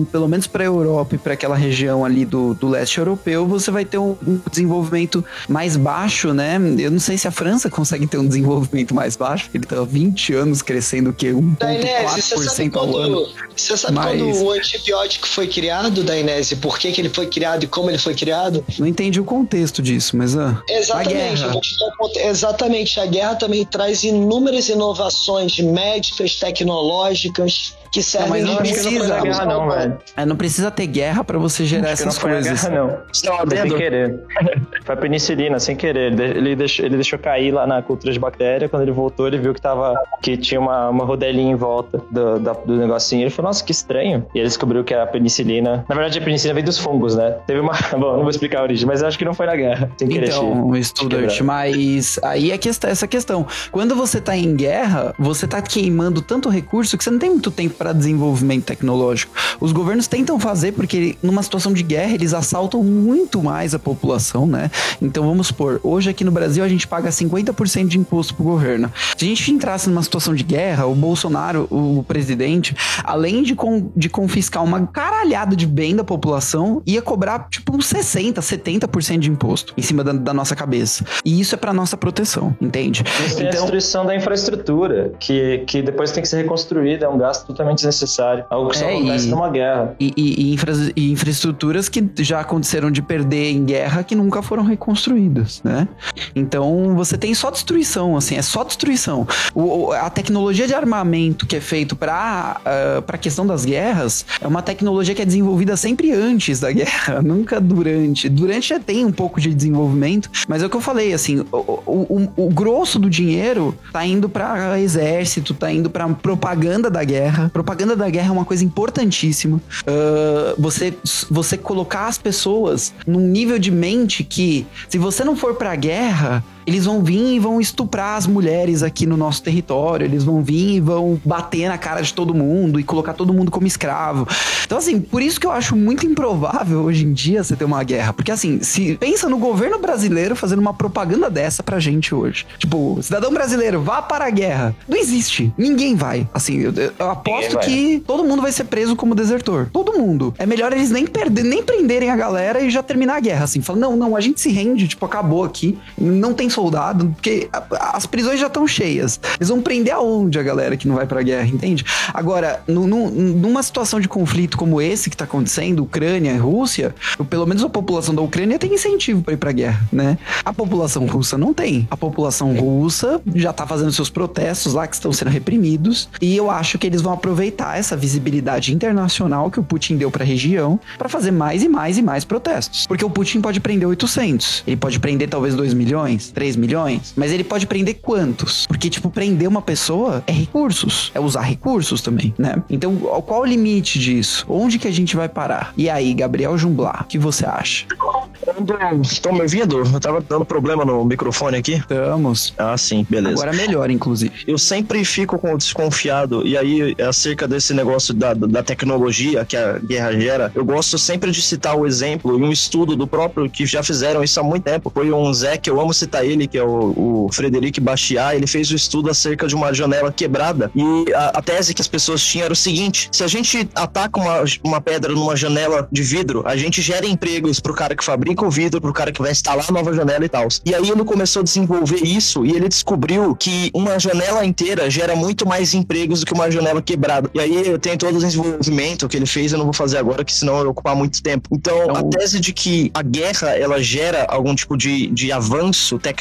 um- pelo menos para a Europa e para aquela região ali do, do leste europeu, você vai ter um, um desenvolvimento mais baixo, né? Eu não sei se a França consegue ter um desenvolvimento mais baixo, porque ele tá há 20 anos crescendo o quê? Dainese, você sabe 1,4% ao ano. você sabe Mas- quando o antibiótico foi criado, Dainese? Por que, que ele foi criado e como ele foi criado? Não entendi o contexto disso, mas ah, a Exatamente, guerra. um ponto- exatamente. A guerra também traz inúmeras inovações médicas, tecnológicas, que servem mas não que não precisa, na guerra, não, velho. É, não precisa ter guerra pra você gerar Acho que não essas foi na coisas. guerra, não. Foi sem querer. Foi a penicilina, sem querer. Ele de- Ele deixou, ele deixou cair lá na cultura de bactéria. Quando ele voltou, ele viu que, tava, que tinha uma, uma rodelinha em volta do, da- do negocinho. Ele falou, nossa, que estranho. E ele descobriu que a penicilina... Na verdade, a penicilina vem dos fungos, né? Teve uma... Bom, não vou explicar a origem, mas eu acho que não foi na guerra. Sem querer. Então, te- Studart, te mas aí é questão, essa questão. Quando você tá em guerra, você tá queimando tanto recurso que você não tem muito tempo para desenvolvimento tecnológico. Os governos tentam fazer porque numa situação de guerra eles assaltam muito mais a população, né? Então vamos supor, hoje aqui no no Brasil a gente paga 50% de imposto pro governo. Se a gente entrasse numa situação de guerra, o Bolsonaro, o presidente, além de, de confiscar uma caralhada de bem da população, ia cobrar tipo uns 60, 70% de imposto em cima da, da nossa cabeça. E isso é para nossa proteção, entende? Isso tem a destruição da infraestrutura, que, que depois tem que ser reconstruída, é um gasto totalmente desnecessário. Algo que só É, acontece e- numa guerra. E, e- e infra- e infraestruturas que já aconteceram de perder em guerra que nunca foram reconstruídas, né? Então você tem só destruição, assim, é só destruição. O- a tecnologia de armamento que é feito para para a questão das guerras é uma tecnologia que é desenvolvida sempre antes da guerra, nunca durante. Durante já tem um pouco de desenvolvimento, mas é o que eu falei, assim, o, o, o- grosso do dinheiro tá indo para exército, tá indo para propaganda da guerra. Propaganda da guerra é uma coisa importantíssima. Ah, você, você colocar as pessoas num nível de mente que, se você não for pra guerra, terra? Eles vão vir e vão estuprar as mulheres aqui no nosso território, eles vão vir e vão bater na cara de todo mundo e colocar todo mundo como escravo. Então, assim, por isso que eu acho muito improvável hoje em dia você ter uma guerra. Porque, assim, se pensa no governo brasileiro fazendo uma propaganda dessa pra gente hoje. Tipo, cidadão brasileiro, vá para a guerra. Não existe. Ninguém vai. Assim, eu, eu aposto que todo mundo vai ser preso como desertor. Todo mundo. É melhor eles nem perder, nem prenderem a galera e já terminar a guerra, assim. Fala, não, não, a gente se rende, tipo, acabou aqui. Não tem soldado, porque a- as prisões já estão cheias. Eles vão prender aonde a galera que não vai pra guerra, entende? Agora, nu- nu- numa situação de conflito como esse que tá acontecendo, Ucrânia e Rússia, pelo menos a população da Ucrânia tem incentivo pra ir pra guerra, né? A população russa não tem. A população russa já tá fazendo seus protestos lá que estão sendo reprimidos e eu acho que eles vão aproveitar essa visibilidade internacional que o Putin deu pra região pra fazer mais e mais e mais protestos. Porque o Putin pode prender 800, ele pode prender talvez 2 milhões, 3 milhões, mas ele pode prender quantos? Porque tipo prender uma pessoa é recursos, é usar recursos também, né? Então, qual o limite disso? Onde que a gente vai parar? E aí, Gabriel Jumblar, o que você acha? Estão me ouvindo? Eu tava dando problema no microfone aqui. Estamos. Ah, sim, beleza. Agora melhor, inclusive. Eu sempre fico com desconfiado, e aí, acerca desse negócio da, da tecnologia que a guerra gera, eu gosto sempre de citar o exemplo e um estudo do próprio que já fizeram isso há muito tempo. Foi um Zé, que eu amo citar ele, que é o, o Frederic Bastiat, ele fez o estudo acerca de uma janela quebrada, e a, a tese que as pessoas tinham era o seguinte: se a gente ataca uma, uma pedra numa janela de vidro, a gente gera empregos pro cara que fabrica o vidro, pro cara que vai instalar a nova janela e tal. E aí ele começou a desenvolver isso e ele descobriu que uma janela inteira gera muito mais empregos do que uma janela quebrada. E aí tem todo o desenvolvimento que ele fez, eu não vou fazer agora, que senão eu vou ocupar muito tempo. Então, Então- a tese de que a guerra ela gera algum tipo de, de avanço tecnológico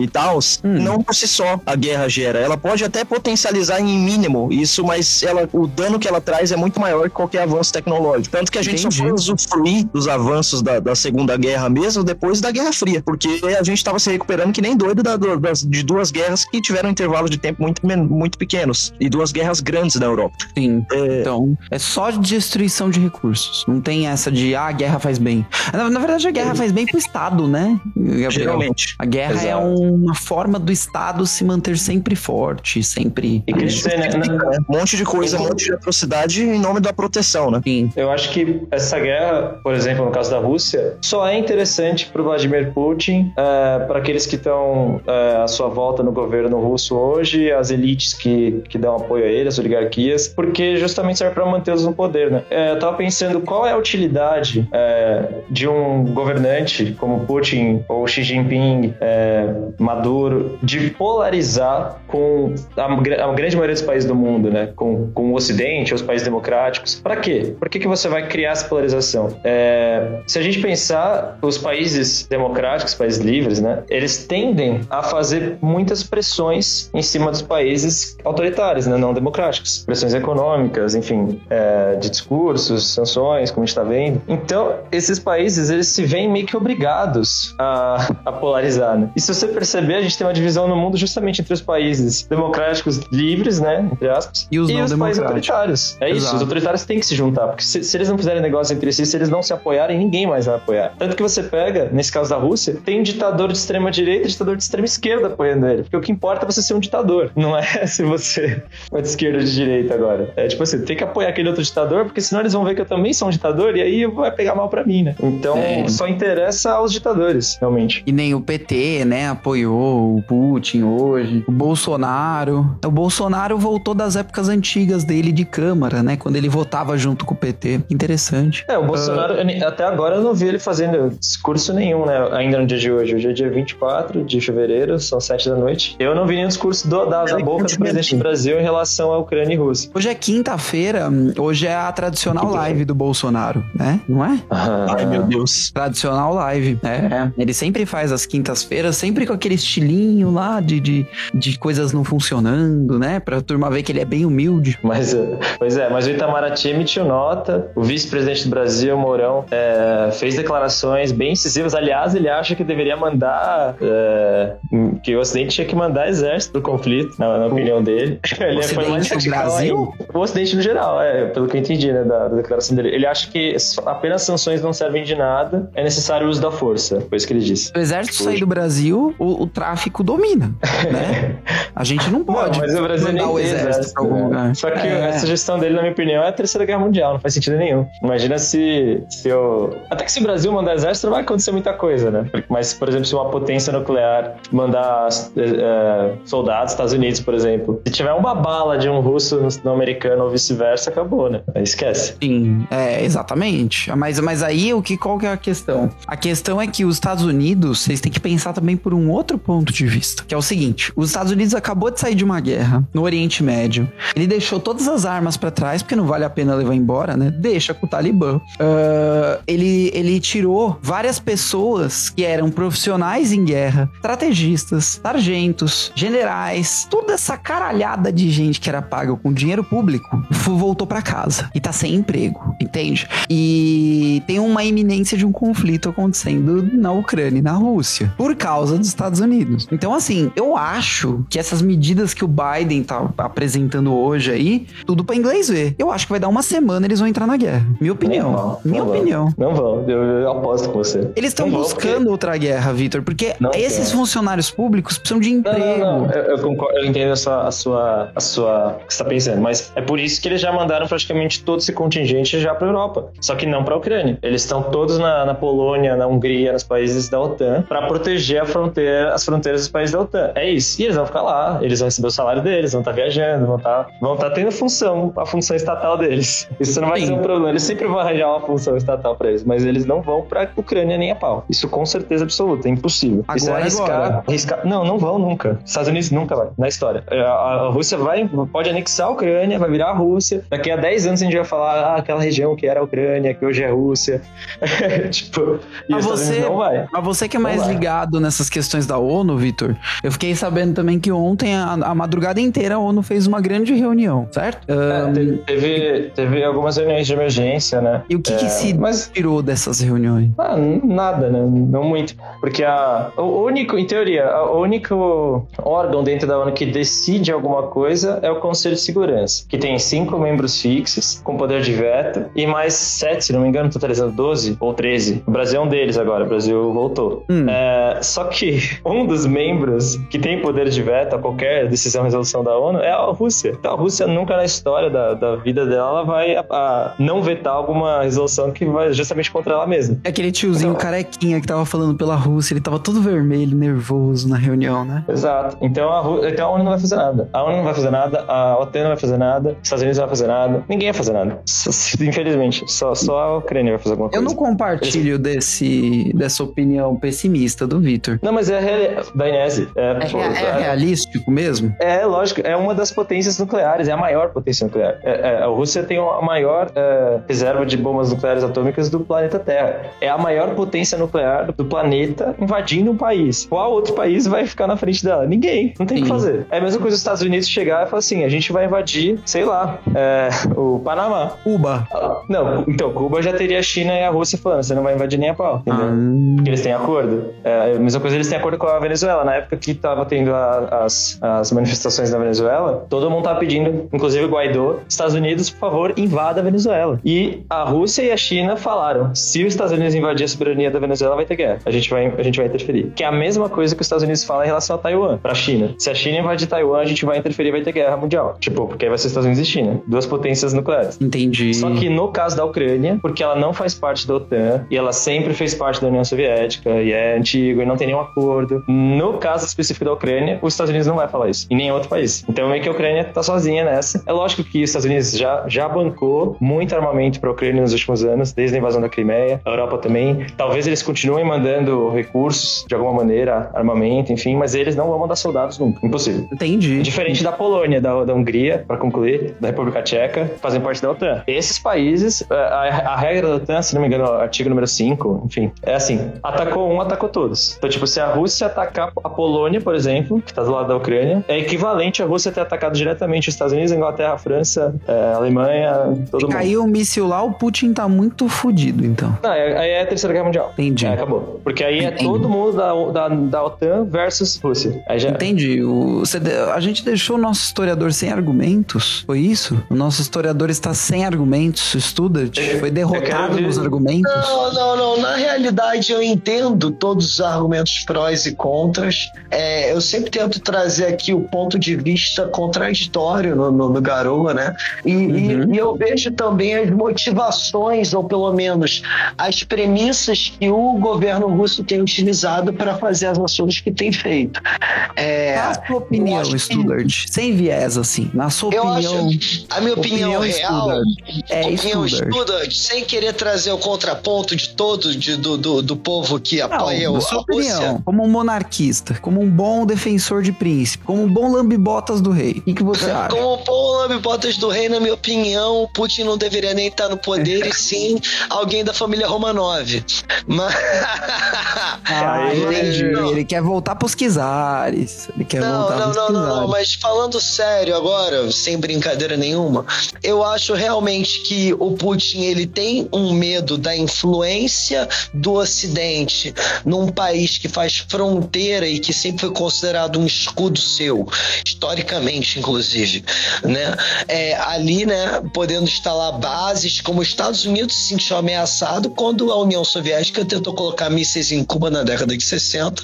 e tal, Hum. não por si só a guerra gera. Ela pode até potencializar em mínimo isso, mas ela, o dano que ela traz é muito maior que qualquer avanço tecnológico. Tanto que a gente Entendi. só foi usufruir dos avanços da, da Segunda Guerra mesmo depois da Guerra Fria, porque a gente estava se recuperando que nem doido da- das- de duas guerras que tiveram intervalos de tempo muito, muito pequenos e duas guerras grandes na Europa. Sim. É, Então, é só destruição de recursos. Não tem essa de, ah, a guerra faz bem. Na, na verdade, a guerra faz bem pro Estado, né, Gabriel? geralmente. A guerra é Exato. uma forma do Estado se manter sempre forte, sempre. E crescer, né? É, um monte de coisa, um monte de atrocidade em nome da proteção, né? Sim. Eu acho que essa guerra, por exemplo, no caso da Rússia, só é interessante para o Vladimir Putin, para aqueles que estão é, à sua volta no governo russo hoje, as elites que, que dão apoio a ele, as oligarquias, porque justamente serve para mantê-los no poder, né? É, eu tava pensando qual é a utilidade é, de um governante como Putin ou Xi Jinping, é, Maduro, de polarizar com a, a grande maioria dos países do mundo, né? Com, com o Ocidente, os países democráticos. Para quê? Por que, que você vai criar essa polarização? É, se a gente pensar, os países democráticos, países livres, né? Eles tendem a fazer muitas pressões em cima dos países autoritários, né? Não democráticos. Pressões econômicas, enfim, é, de discursos, sanções, como a gente está vendo. Então, esses países, eles se veem meio que obrigados a, a polarizar, né? E se você perceber, a gente tem uma divisão no mundo justamente entre os países democráticos livres, né? Entre aspas, E os não países democráticos. autoritários. É isso, Exato. os autoritários têm que se juntar, porque se, se eles não fizerem negócio entre si, se eles não se apoiarem, ninguém mais vai apoiar. Tanto que você pega, nesse caso da Rússia, tem um ditador de extrema direita e ditador de extrema esquerda apoiando ele. Porque o que importa é você ser um ditador, não é se você é de esquerda ou de direita agora. É tipo assim, tem que apoiar aquele outro ditador, porque senão eles vão ver que eu também sou um ditador e aí vai pegar mal pra mim, né? Então É. só interessa aos ditadores, realmente. E nem o PT, né, apoiou o Putin hoje. O Bolsonaro. O Bolsonaro voltou das épocas antigas dele de Câmara, né? Quando ele votava junto com o PT. Interessante. É, o Bolsonaro, nem- até agora eu não vi ele fazendo discurso nenhum, né? Ainda no dia de hoje. Hoje é dia 24 de fevereiro, são 7 da noite. Eu não vi nenhum discurso do, da, da boca do presidente do Brasil em relação à Ucrânia e Rússia. Hoje é quinta-feira, hoje é a tradicional live do Bolsonaro, né? Não é? Ai, meu Deus. Tradicional live. É. Ele sempre faz as quintas-feiras, sempre com aquele estilinho lá de, de, de coisas não funcionando, né? Pra turma ver que ele é bem humilde. Mas, eh, pois é, mas o Itamaraty emitiu nota, o vice-presidente do Brasil, Mourão, eh, fez declarações bem incisivas. Aliás, ele acha que deveria mandar, eh, que o Ocidente tinha que mandar exército pro conflito, na, na opinião dele. Ele foi mais radical Brasil? O Ocidente no geral, é, pelo que eu entendi, né, da, da declaração dele. Ele acha que apenas sanções não servem de nada, é necessário o uso da força, foi isso que ele disse. Se o exército sair do Brasil, o, o tráfico domina, né? A gente não pode não, mas o Brasil mandar o exército, pra algum né? lugar. Só que É. essa gestão dele, na minha opinião, é a terceira guerra mundial, não faz sentido nenhum. Imagina se, se eu. Até que se o Brasil mandar exército, não vai acontecer muita coisa, né? Mas, por exemplo, se uma potência nuclear mandar eh, soldados, Estados Unidos, por exemplo, se tiver uma bala de um russo no, no americano ou vice-versa, acabou, né? Aí esquece. Sim, é, exatamente. Mas, mas aí, o que, qual que é a questão? A questão é que os Estados Unidos, vocês têm que pensar também por um outro ponto de vista, que é o seguinte, os Estados Unidos acabou de sair de uma guerra no Oriente Médio, ele deixou todas as armas pra trás, porque não vale a pena levar embora, né? Deixa com o Talibã. Ah, ele, ele tirou várias pessoas que eram profissionais em guerra, estrategistas, sargentos, generais, toda essa caralhada de gente que era paga com dinheiro público, voltou pra casa e tá sem emprego, entende? E tem uma iminência de um conflito acontecendo na Ucrânia e na Rússia, por causa dos Estados Unidos. Então, assim, eu acho que essas medidas que o Biden tá apresentando hoje aí, tudo pra inglês ver. Eu acho que vai dar uma semana e eles vão entrar na guerra. Minha opinião. Não vão, Minha não vão. opinião. Não vão, eu, eu aposto com você. Eles estão Não vão, buscando outra guerra, Vitor, porque Não esses funcionários públicos precisam de Não, emprego. não, não. Eu, eu concordo, eu entendo a sua, a sua, a sua, o que você está pensando, mas é por isso que eles já mandaram praticamente todo esse contingente já para Europa, só que não para a Ucrânia. Eles estão todos na, na Polônia, na Hungria, nos países da OTAN, para proteger a fronteira, as fronteiras dos países da OTAN. É isso. E eles vão ficar lá, eles vão receber o salário deles, vão estar viajando, vão estar, vão estar tendo função, a função estatal deles. Isso não vai Sim. ser um problema. Eles sempre vão arranjar uma função estatal para eles, mas eles não vão para Ucrânia nem a pau. Isso com certeza absoluta, é impossível. Isso é Agora, arriscar, agora. arriscar. Não, não vão nunca. Estados Unidos nunca vai, na história. A, a- a Rússia vai, pode anexar a Ucrânia, vai virar a Rússia. Daqui a 10 anos a gente vai falar, ah, aquela região que era a Ucrânia, que hoje é Rússia. tipo, e Mas os Estados você- Unidos não vai. Mas você que é mais vai. Ligado nessas questões da ONU, Vitor, eu fiquei sabendo também que ontem, a, a madrugada inteira, a ONU fez uma grande reunião, certo? É, Ahn, te- teve, teve algumas reuniões de emergência, né? e o que, que É, se mas- tirou dessas reuniões? Ah, nada, né? Não muito. Porque a, o único, em teoria, a- o único órgão dentro da ONU que decide alguma coisa é o Conselho de Segurança, que tem cinco membros fixos, com poder de veto, e mais sete, se não me engano, totalizando 12 ou 13. O Brasil é um deles agora, o Brasil voltou. Hum. É, só que um dos membros que tem poder de veto a qualquer decisão, resolução da ONU é a Rússia. Então a Rússia nunca na história da, da vida dela ela vai a- a não vetar alguma resolução que vai justamente contra ela mesma. É aquele tiozinho Então- carequinha que tava falando pela Rússia, ele tava todo vermelho, nervoso na reunião, né? Exato. Então a, então a ONU não vai fazer nada. A ONU não vai fazer nada, a OTAN não vai fazer nada, os Estados Unidos não vai fazer nada, ninguém vai fazer nada. Infelizmente, só, só a Ucrânia vai fazer alguma Eu coisa. não compartilho desse, dessa opinião pessimista do Vitor. Não, mas é a real... da Inese. É, É, pô, é realístico mesmo? É, lógico, é uma das potências nucleares, é a maior potência nuclear. É, é, a Rússia tem a maior é, reserva de bombas nucleares atômicas do planeta Terra. É a maior potência nuclear do planeta invadindo um país. Qual outro país vai ficar na frente dela? Ninguém. Não tem o que fazer. É a mesma coisa os Estados Unidos chegar e falar assim: a gente vai invadir, sei lá, é, o Panamá. Cuba. Ah, Não, então Cuba já teria a China e a Rússia falando: você não vai invadir nem a pau. Entendeu? Ah, Porque eles têm acordo. É, a mesma coisa, eles têm acordo com a Venezuela. Na época que tava tendo a- as, as manifestações na Venezuela, todo mundo tava pedindo, inclusive o Guaidó, Estados Unidos, por favor, invada a Venezuela. E a Rússia e a China falaram: se os Estados Unidos invadir a soberania da Venezuela, vai ter guerra. A gente vai, a gente vai interferir. Que é a mesma coisa que os Estados Unidos falam em relação a Taiwan, pra China. Se a China invadir Taiwan, a gente vai interferir vai ter guerra mundial. Tipo, porque aí vai ser Estados Unidos e China. Duas potências nucleares. Entendi. Só que no caso da Ucrânia, porque ela não faz parte da OTAN e ela sempre fez parte da União Soviética e é antigo e não tem nenhum acordo. No caso específico da Ucrânia, os Estados Unidos não vai falar isso. E nem outro país. Então meio que a Ucrânia tá sozinha nessa. É lógico que os Estados Unidos já, já bancou muito armamento pra Ucrânia nos últimos anos, desde a invasão da Crimeia. A Europa também. Talvez eles continuem mandando recursos de alguma maneira, armamento, enfim, mas eles não vão mandar soldados nunca. Impossível. Entendi. Diferente da Polônia, da, da Hungria, para concluir, da República Tcheca, fazem parte da OTAN. Esses países, a, a, regra da OTAN, se não me engano, artigo número 5, enfim, é assim: atacou um, atacou todos. Então, tipo, se a Rússia atacar a Polônia, por exemplo, que tá do lado da Ucrânia, é equivalente a Rússia ter atacado diretamente os Estados Unidos, Inglaterra, França, é, Alemanha, todo mundo. caiu um míssil lá, o Putin tá muito fudido, então. Não, aí aí é a Terceira Guerra Mundial. Entendi. É, acabou. Porque aí é Entendi. todo mundo da, da, da OTAN versus Rússia. Aí já. Entendi. O, a gente deixou o nosso historiador sem argumentos. Foi isso? O nosso historiador está sem argumentos. Studart foi derrotado nos argumentos. Não, não, não. Na realidade, eu entendo todos os argumentos prós e contras. É, eu sempre tento trazer aqui o ponto de vista contraditório no, no, no Garoa, né? E, e- Uhum. e eu vejo também as motivações, ou pelo menos as premissas que o governo russo tem utilizado para fazer as ações que tem feito. É, Na sua opinião, que- Studart, sem viés, assim, na sua eu opinião. acho, a minha opinião, real, Studart. É, opinião Studart. sem querer trazer o contraponto de todo de- do, do, do povo que apoia Não, o- na sua Rússia. opinião, como um monarquista, como um bom defensor de príncipe, como um bom lambibotas do rei. O que, você acha? Como o Paul Lambibotas do Rei, na minha opinião, o Putin não deveria nem estar no poder, e sim alguém da família Romanov. Mas. Ah, entendi. Ele quer voltar pros czares. Ele quer Não, voltar não, pros não, não, não, mas falando sério agora, sem brincadeira nenhuma, eu acho realmente que o Putin ele tem um medo da influência do Ocidente num país que faz fronteira e que sempre foi considerado um escudo seu, historicamente, inclusive, né? É, ali, né, podendo instalar bases, como os Estados Unidos se sentiu ameaçado quando a União Soviética tentou colocar mísseis em Cuba na década de 60.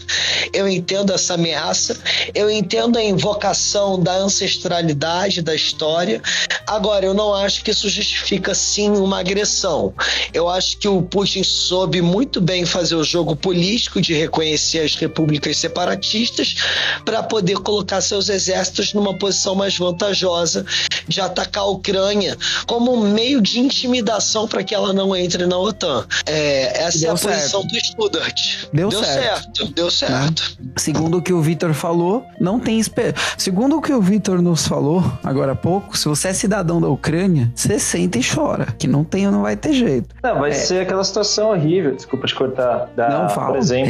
Eu entendo essa ameaça, eu entendo a invocação da ancestralidade da história. Agora, eu não acho que isso justifica sim uma agressão. Eu acho que o Putin soube muito bem fazer o jogo político de reconhecer as repúblicas separatistas para poder colocar seus exércitos numa posição mais vantajosa de atacar a Ucrânia como um meio de intimidação para que ela não entre na OTAN. É, essa Deu é a certo. posição do Studart. Deu certo. certo. Deu certo. Segundo o que o Vitor falou, não tem esper... Segundo o que o Vitor nos falou agora há pouco, se você é cidadão da Ucrânia, você senta e chora, que não tem, não vai ter jeito. Não, vai ser aquela situação horrível, desculpa te cortar. Da, É. Não, fala, por é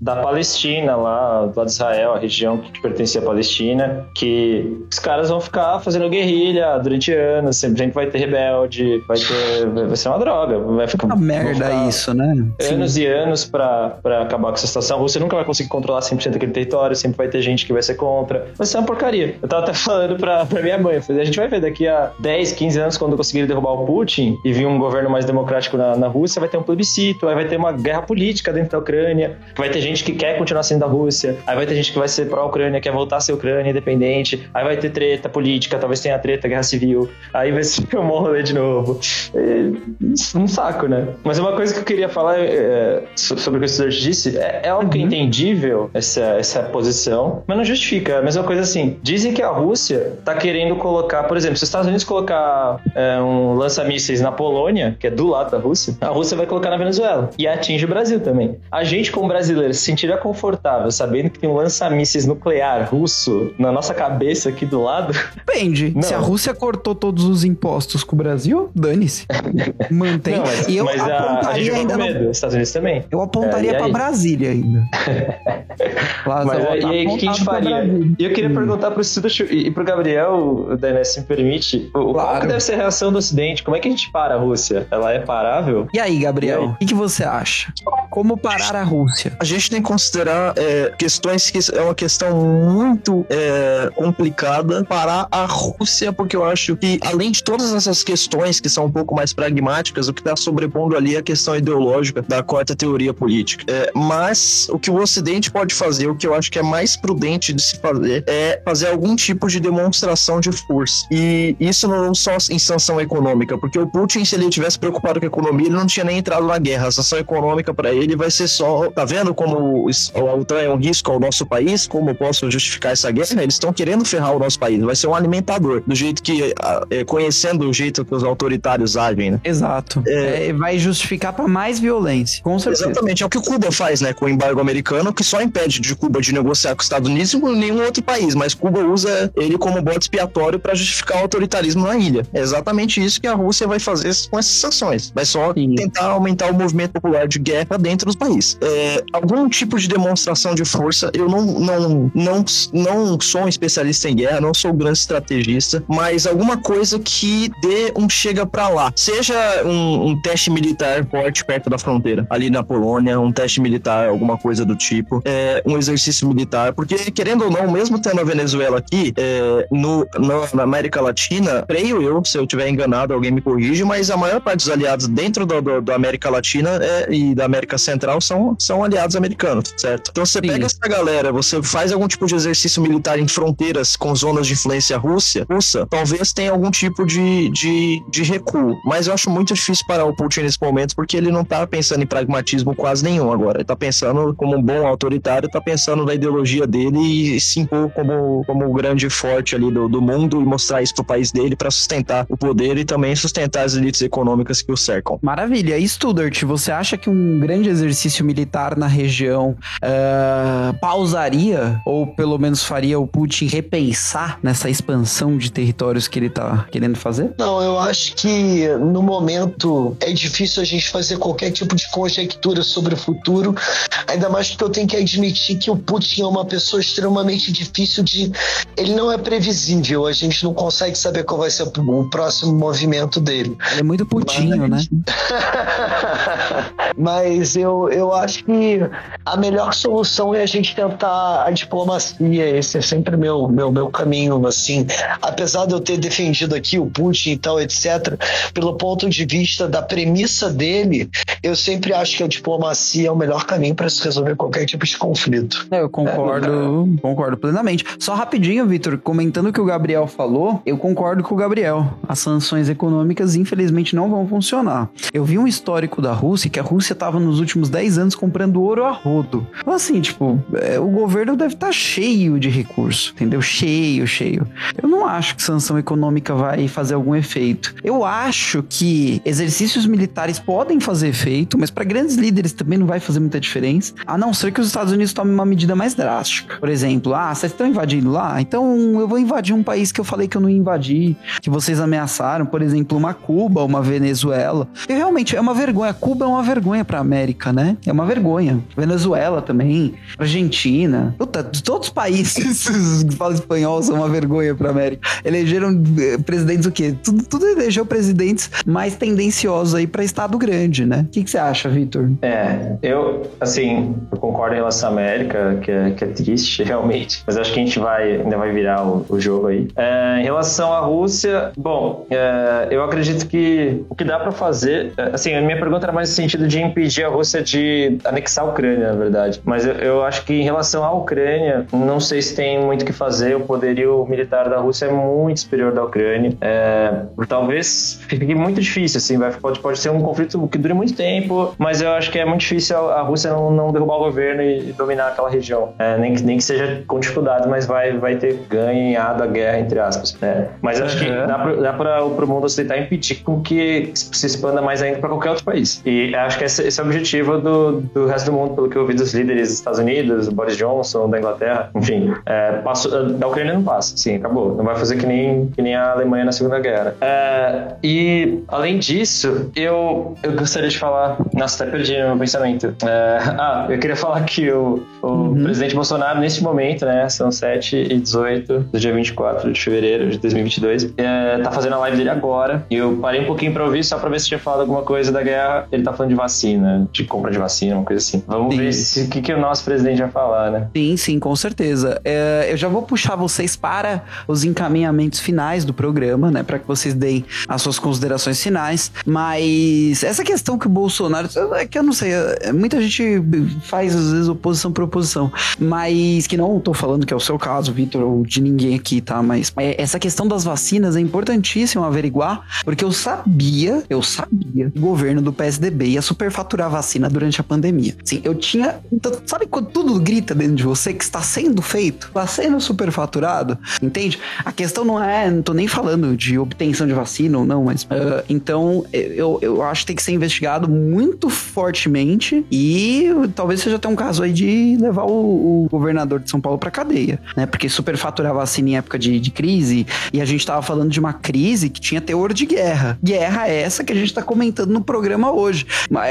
da Palestina lá, do lado de Israel, a região que pertencia à Palestina, que os caras vão ficar fazendo guerrilha durante anos, sempre vai ter rebelde, vai ter. Vai ser uma droga. Vai ficar. Uma merda isso, né? Anos e anos pra, pra acabar com essa situação. Você nunca vai conseguir controlar 100% daquele território, sempre vai ter gente que vai ser contra. Vai ser uma porcaria. Eu tava até falando pra, pra minha mãe, falei, a gente vai ver daqui a 10, 15 anos, quando conseguirem derrubar o Putin e vir um governo mais democrático na, na Rússia, vai ter um plebiscito, aí vai ter uma guerra política dentro da Ucrânia, vai ter gente que quer continuar sendo da Rússia, aí vai ter gente que vai ser pró-Ucrânia, quer voltar a ser Ucrânia independente, aí vai ter treta política, talvez tenha treta, guerra civil, aí vai ser um rolê de novo. É, um saco, né? Mas uma coisa que eu queria falar é, so- sobre o que o Stuart disse, é, é é entendível essa, essa posição, mas não justifica. É a mesma coisa assim, dizem que a Rússia tá querendo colocar, por exemplo, se os Estados Unidos colocar é, um lança-mísseis na Polônia, que é do lado da Rússia, a Rússia vai colocar na Venezuela. E atinge o Brasil também. A gente, como brasileiro, se sentiria confortável sabendo que tem um lança-mísseis nuclear russo na nossa cabeça aqui do lado? Depende. Não. Se a Rússia cortou todos os impostos com o Brasil, dane-se. Mantém. Não, mas, e eu mas a, a apontaria ficou ainda medo. Os Estados Unidos também. Eu apontaria É, aí? Brasília ainda. Mas ó, aí, aí, o que a gente faria? E eu queria Hum. perguntar pro Studart e e pro Gabriel, Dané, se me permite, o- qual Claro. que deve ser a reação do Ocidente? Como é que a gente para a Rússia? Ela é parável? E aí, Gabriel? O que, que você acha? Como parar a Rússia? A gente tem que considerar é, questões que é uma questão muito é, complicada parar a Rússia, porque eu acho que, além de todas essas questões que são um pouco mais pragmáticas, o que está sobrepondo ali é a questão ideológica da quarta teoria política. É, mas o que o Ocidente pode fazer, o que eu acho que é mais prudente de se fazer, é fazer algum tipo de demonstração de força. E isso não só em sanção econômica, porque o Putin, se ele tivesse preocupado com a economia, ele não tinha nem entrado na guerra. A sanção econômica para ele vai ser só. Tá vendo como a OTAN é um risco ao nosso país? Como eu posso justificar essa guerra? Eles estão querendo ferrar o nosso país. Vai ser um alimentador, do jeito que, é, conhecendo o jeito que os autoritários agem, né? Exato. É... É, vai justificar para mais violência, com certeza. Exatamente. É o que Cuba faz, né, com o embargo americano, que só impede de Cuba de negociar com os Estados Unidos e com nenhum outro país, mas Cuba usa ele como bode expiatório para justificar o autoritarismo na ilha. É exatamente isso que a Rússia vai fazer com essas sanções. Vai só Sim. tentar aumentar o movimento popular de guerra dentro dos países. É, algum tipo de demonstração de força, eu não, não, não, não sou um especialista em guerra, não sou um grande estrategista, mas alguma coisa que dê um chega para lá. Seja um, um, teste militar forte perto da fronteira, ali na Polônia, um teste militar, alguma coisa do tipo, é, um exercício militar, porque querendo ou não, mesmo tendo a Venezuela aqui, é, no, no, na América Latina, creio eu, se eu tiver enganado, alguém me corrige, mas a maior parte dos aliados dentro do América Latina é, e da América Central são, são aliados americanos, certo? Então você Sim. pega essa galera, você faz algum tipo de exercício militar em fronteiras com zonas de influência Rússia, russa, talvez tenha algum tipo de, de, de recuo. Mas eu acho muito difícil parar o Putin nesse momento, porque ele não tá pensando em pragmatismo quase nenhum agora. Ele tá pensando como um bom autoritário, tá pensando na ideologia dele e se impor como, como o grande forte ali do, do mundo e mostrar isso pro país dele para sustentar o poder e também sustentar as elites econômicas que o cercam. Maravilha. E Studart, você acha que um grande exercício militar na região uh, pausaria ou pelo menos faria o Putin repensar nessa expansão de territórios que ele tá querendo fazer? Não, eu acho que no momento é difícil a gente fazer qualquer tipo de conjectura sobre o futuro, ainda mais porque eu tenho que admitir que o Putin é uma pessoa extremamente difícil de. Ele não é previsível, a gente não consegue saber qual vai ser o próximo movimento dele. Ele é muito putinho, Mas... né? Mas eu, eu acho que a melhor solução é a gente tentar a diplomacia. Esse é sempre meu, meu, meu caminho, assim. Apesar de eu ter defendido aqui o Putin e tal, etc., pelo ponto de vista da premissa dele, eu sempre acho que a diplomacia é o melhor caminho para se resolver qualquer tipo de conflito. É, eu concordo, é, concordo plenamente. Só rapidinho, Vitor, comentando o que o Gabriel falou, eu concordo com o Gabriel. As sanções econômicas, infelizmente, não vão funcionar. Eu vi um histórico da Rússia que a Rússia estava nos últimos 10 anos comprando ouro a rodo. Então, assim, tipo, é, o governo deve estar tá cheio de recurso, entendeu? Cheio, cheio. Eu não acho que sanção econômica vai fazer algum efeito. Eu acho que exercícios militares podem fazer efeito, mas para grandes líderes também não vai fazer muita diferença, a não ser que os Estados Unidos tomem uma medida mais drástica. Por exemplo, ah, vocês estão invadindo lá? Então eu vou invadir um país que eu falei que eu não ia invadir, que vocês ameaçaram, por exemplo, uma Cuba, uma Venezuela. E realmente é uma vergonha. Cuba é uma vergonha para a América, né? É uma vergonha. Venezuela também, Argentina, Puta, todos os países que falam espanhol são uma vergonha para a América. Elegeram eh, presidentes o quê? Tudo, tudo elegeu presidentes mais tendenciosos aí para estado grande, né? O que, que você acha, Vitor? É, eu, assim, eu concordo em relação à América, que é, que é triste, realmente. Mas acho que a gente vai, ainda vai virar o, o jogo aí. É, em relação à Rússia, bom, é, eu acredito que o que dá para fazer, é, assim, a minha pergunta era mais no sentido de impedir a Rússia de anexar Ucrânia, na verdade. Mas eu, eu acho que em relação à Ucrânia, não sei se tem muito o que fazer. O poderio militar da Rússia é muito superior da Ucrânia. É, talvez fique muito difícil, assim, vai, pode, pode ser um conflito que dure muito tempo, mas eu acho que é muito difícil a, Rússia não, não derrubar o governo e, e dominar aquela região. É, nem, que, nem que seja com dificuldades, mas vai, vai ter ganhado a guerra, entre aspas. É, mas acho que dá para o mundo ocidental impedir com que se expanda mais ainda para qualquer outro país. E acho que esse, esse é o objetivo do, do resto do mundo, pelo que eu ouvi dos líderes dos Estados Unidos, Boris Johnson, da Inglaterra, enfim. É, passo, da Ucrânia não passa, sim, acabou. Não vai fazer que nem, que nem a Alemanha na Segunda Guerra. É, e, além disso, eu, eu gostaria de falar. Nossa, até perdi meu pensamento. É... Ah, eu queria falar que o, o uhum. presidente Bolsonaro, nesse momento, né, são 7 e 18 do dia 24 de fevereiro de 2022, é, tá fazendo a live dele agora. E eu parei um pouquinho pra ouvir só pra ver se tinha falado alguma coisa da guerra. Ele tá falando de vacina, de compra de vacina, uma coisa assim. Vamos sim. ver o que, que o nosso presidente vai falar, né? Sim, sim, com certeza. É, eu já vou puxar vocês para os encaminhamentos finais do programa, né, para que vocês deem as suas considerações finais. Mas essa questão que o Bolsonaro. É que eu não sei, é, muita gente faz às vezes oposição por oposição, mas que não tô falando que é o seu caso, Vitor, ou de ninguém aqui, tá? Mas é, essa questão das vacinas é importantíssimo averiguar, porque eu sabia, eu sabia que o governo do PSDB ia superfaturar vacina durante a pandemia. Sim, eu tinha. Então, sabe quando tudo grita dentro de você que está sendo feito? Está sendo superfaturado? Entende? A questão não é. Não tô nem falando de obtenção de vacina ou não, mas. Uh, então, eu, eu acho que tem que ser investigado muito fortemente e talvez seja até um caso aí de levar o, o governador de São Paulo para cadeia, né? Porque superfaturar vacina em época de, de crise e a gente tava falando de uma crise que tinha teor de guerra. Guerra é essa que a gente tá comentando no programa hoje.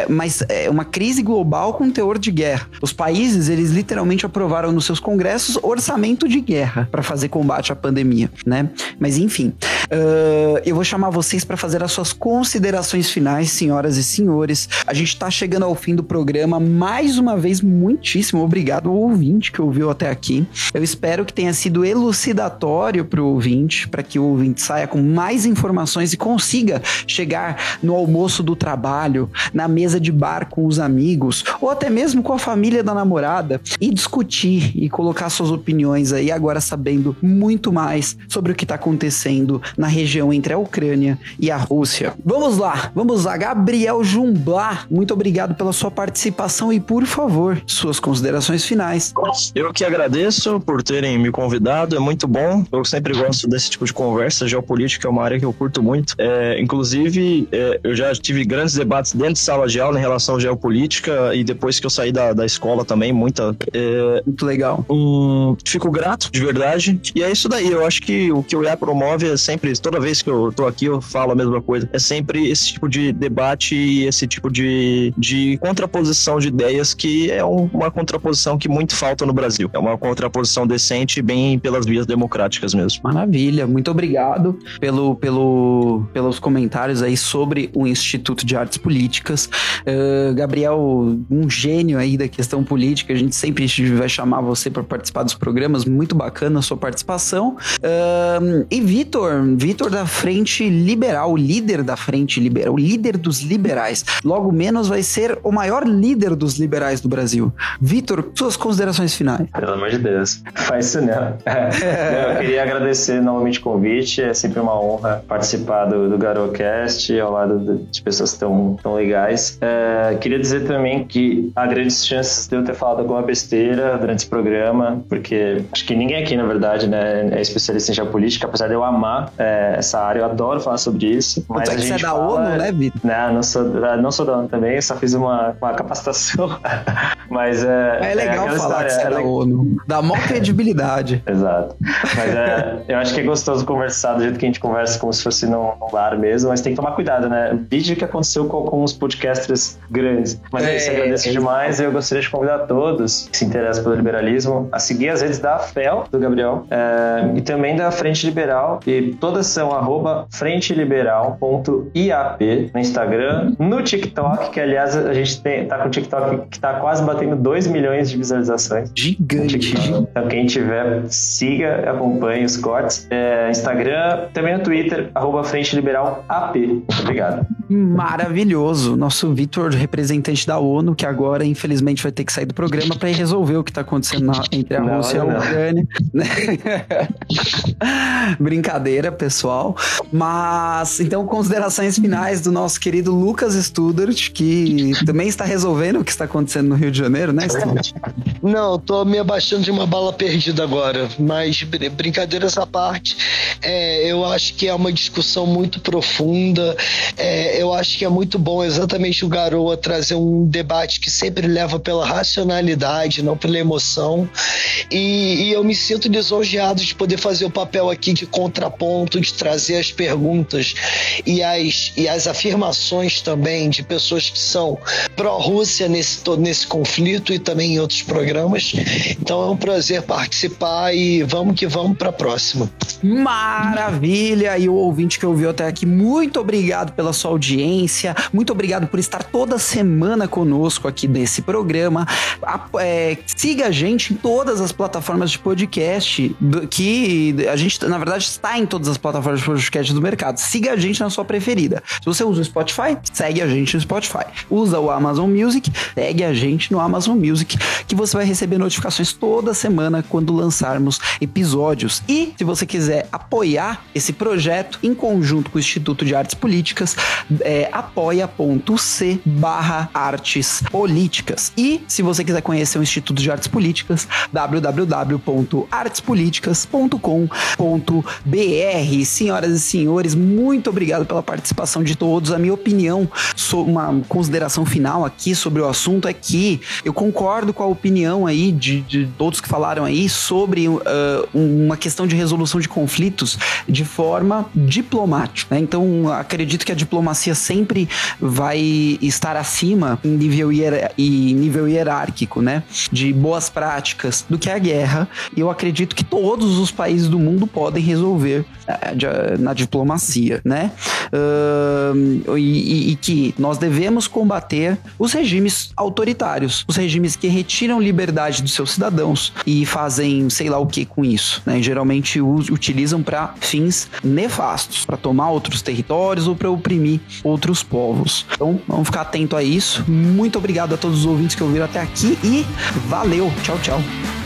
Mas é uma crise global com teor de guerra. Os países, eles literalmente aprovaram nos seus congressos orçamento de guerra para fazer combate à pandemia, né? Mas enfim, uh, eu vou chamar vocês para fazer as suas considerações finais, senhoras e senhores. A gente tá chegando ao fim do programa. Mais uma vez, muitíssimo obrigado ao ouvinte que ouviu até aqui. Eu espero que tenha sido elucidatório para o ouvinte, para que o ouvinte saia com mais informações e consiga chegar no almoço do trabalho, na mesa de bar com os amigos, ou até mesmo com a família da namorada e discutir e colocar suas opiniões aí, agora sabendo muito mais sobre o que está acontecendo na região entre a Ucrânia e a Rússia. Vamos lá, vamos lá. Gabriel Jumblar, muito obrigado pela sua participação e, por favor, suas considerações finais. Eu que agradeço por terem me convidado, é muito bom. Eu sempre gosto desse tipo de conversa. Geopolítica é uma área que eu curto muito. É, inclusive, é, eu já tive grandes debates dentro de sala de aula em relação à geopolítica e depois que eu saí da, da escola também, muita. É, muito legal. Um, fico grato, de verdade. E é isso daí. Eu acho que o que o IA promove é sempre, toda vez que eu tô aqui, eu falo a mesma coisa. É sempre esse tipo de debate e esse tipo de, de contraposição de ideias que é uma contraposição que muito falta no Brasil. É uma contraposição decente, bem pelas vias democráticas mesmo. Maravilha. Muito obrigado pelo, pelo, pelos comentários aí sobre o Instituto de Artes Políticas. Uh, Gabriel, um gênio aí da questão política. A gente sempre vai chamar você para participar dos programas. Muito bacana a sua participação. Uh, e Vitor, Vitor da Frente Liberal, líder da Frente Liberal, o líder dos liberais. Logo menos vai ser o maior líder dos liberais do Brasil. Vitor, suas considerações finais. Pelo amor de Deus. Faz isso não. É. Eu queria agradecer novamente o convite. É sempre uma honra participar do, do GaroCast ao lado de pessoas tão, tão legais. É, queria dizer também que há grandes chances de eu ter falado alguma besteira durante esse programa, porque acho que ninguém aqui, na verdade, né, é especialista em geopolítica, apesar de eu amar é, essa área, eu adoro falar sobre isso. Mas a gente você é da fala, ONU, né, Vitor? Não, não sou, não sou da ONU também, só fiz uma, uma capacitação. mas é. É legal é falar história, que você é da ONU. Dá maior credibilidade. Exato. Mas é, eu acho que é gostoso conversar do jeito que a gente conversa, como se fosse num, num bar mesmo, mas tem que tomar cuidado, né? Vídeo que aconteceu com alguns podcasters grandes. Mas é, isso, agradeço é, demais. Eu gostaria de convidar todos que se interessam pelo liberalismo a seguir as redes da FEL, do Gabriel, é, e também da Frente Liberal. E todas são arroba frenteliberal.iap no Instagram, no TikTok, que aliás a gente tem, tá com o TikTok que tá quase batendo 2 milhões de visualizações. Gigante. Então quem tiver, siga, acompanhe os cortes. É, Instagram, também no Twitter, arroba Frente Liberal AP. Muito obrigado. Maravilhoso. Nosso Vitor, representante da ONU, que agora, infelizmente, vai ter que sair do programa para ir resolver o que está acontecendo na, entre a não, Rússia e a Ucrânia. Brincadeira, pessoal. Mas, então, considerações finais do nosso querido Lucas Studart, que também está resolvendo o que está acontecendo no Rio de Janeiro, né, Studart? Não, tô me abaixando de uma bala perdida agora. Mas, brincadeiras à parte, é, eu acho que é uma discussão muito profunda. É, eu acho que é muito bom exatamente o Garoa trazer um debate que sempre leva pela racionalidade, não pela emoção. E, e eu me sinto lisonjeado de poder fazer o papel aqui de contraponto, de trazer as perguntas e as, e as afirmações também de pessoas que são pró-Rússia nesse, nesse conflito e também em outros programas. Então é um prazer participar e vamos que vamos para a próxima. Maravilha! E o ouvinte que ouviu até aqui, muito obrigado pela sua audiência, muito obrigado por estar toda semana conosco aqui nesse programa. É, siga a gente em todas as plataformas de podcast, que a gente, na verdade, está em todas as plataformas de podcast do mercado. Siga a gente na sua preferida. Se você usa o Spotify, segue a gente no Spotify. Usa o Amazon Music, segue a gente no Amazon Music, que você vai receber notificações toda semana quando lançarmos episódios. E se você quiser apoiar esse projeto em conjunto com o Instituto de Artes Políticas, é apoia.c barra artes políticas. E se você quiser conhecer o Instituto de Artes Políticas, www.artespoliticas.com.br. Senhoras e senhores, muito obrigado pela participação de todos. A minha opinião, uma consideração final aqui sobre o assunto é que eu concordo com a opinião aí de, de todos que falaram aí sobre uh, uma questão de resolução de conflitos de forma diplomática. Né? Então, acredito que a diplomacia sempre vai estar acima em nível, hier nível hierárquico, né? De boas práticas do que a guerra. E eu acredito que todos os países do mundo podem resolver uh, na diplomacia, né? Uh, e, e que nós devemos combater os regimes autoritários, os regimes que retiram liberdade dos seus cidadãos e fazem sei lá o que com isso, né? Geralmente utilizam para fins nefastos, para tomar outros territórios ou para oprimir outros povos. Então, vamos ficar atento a isso. Muito obrigado a todos os ouvintes que ouviram até aqui e valeu. Tchau, tchau.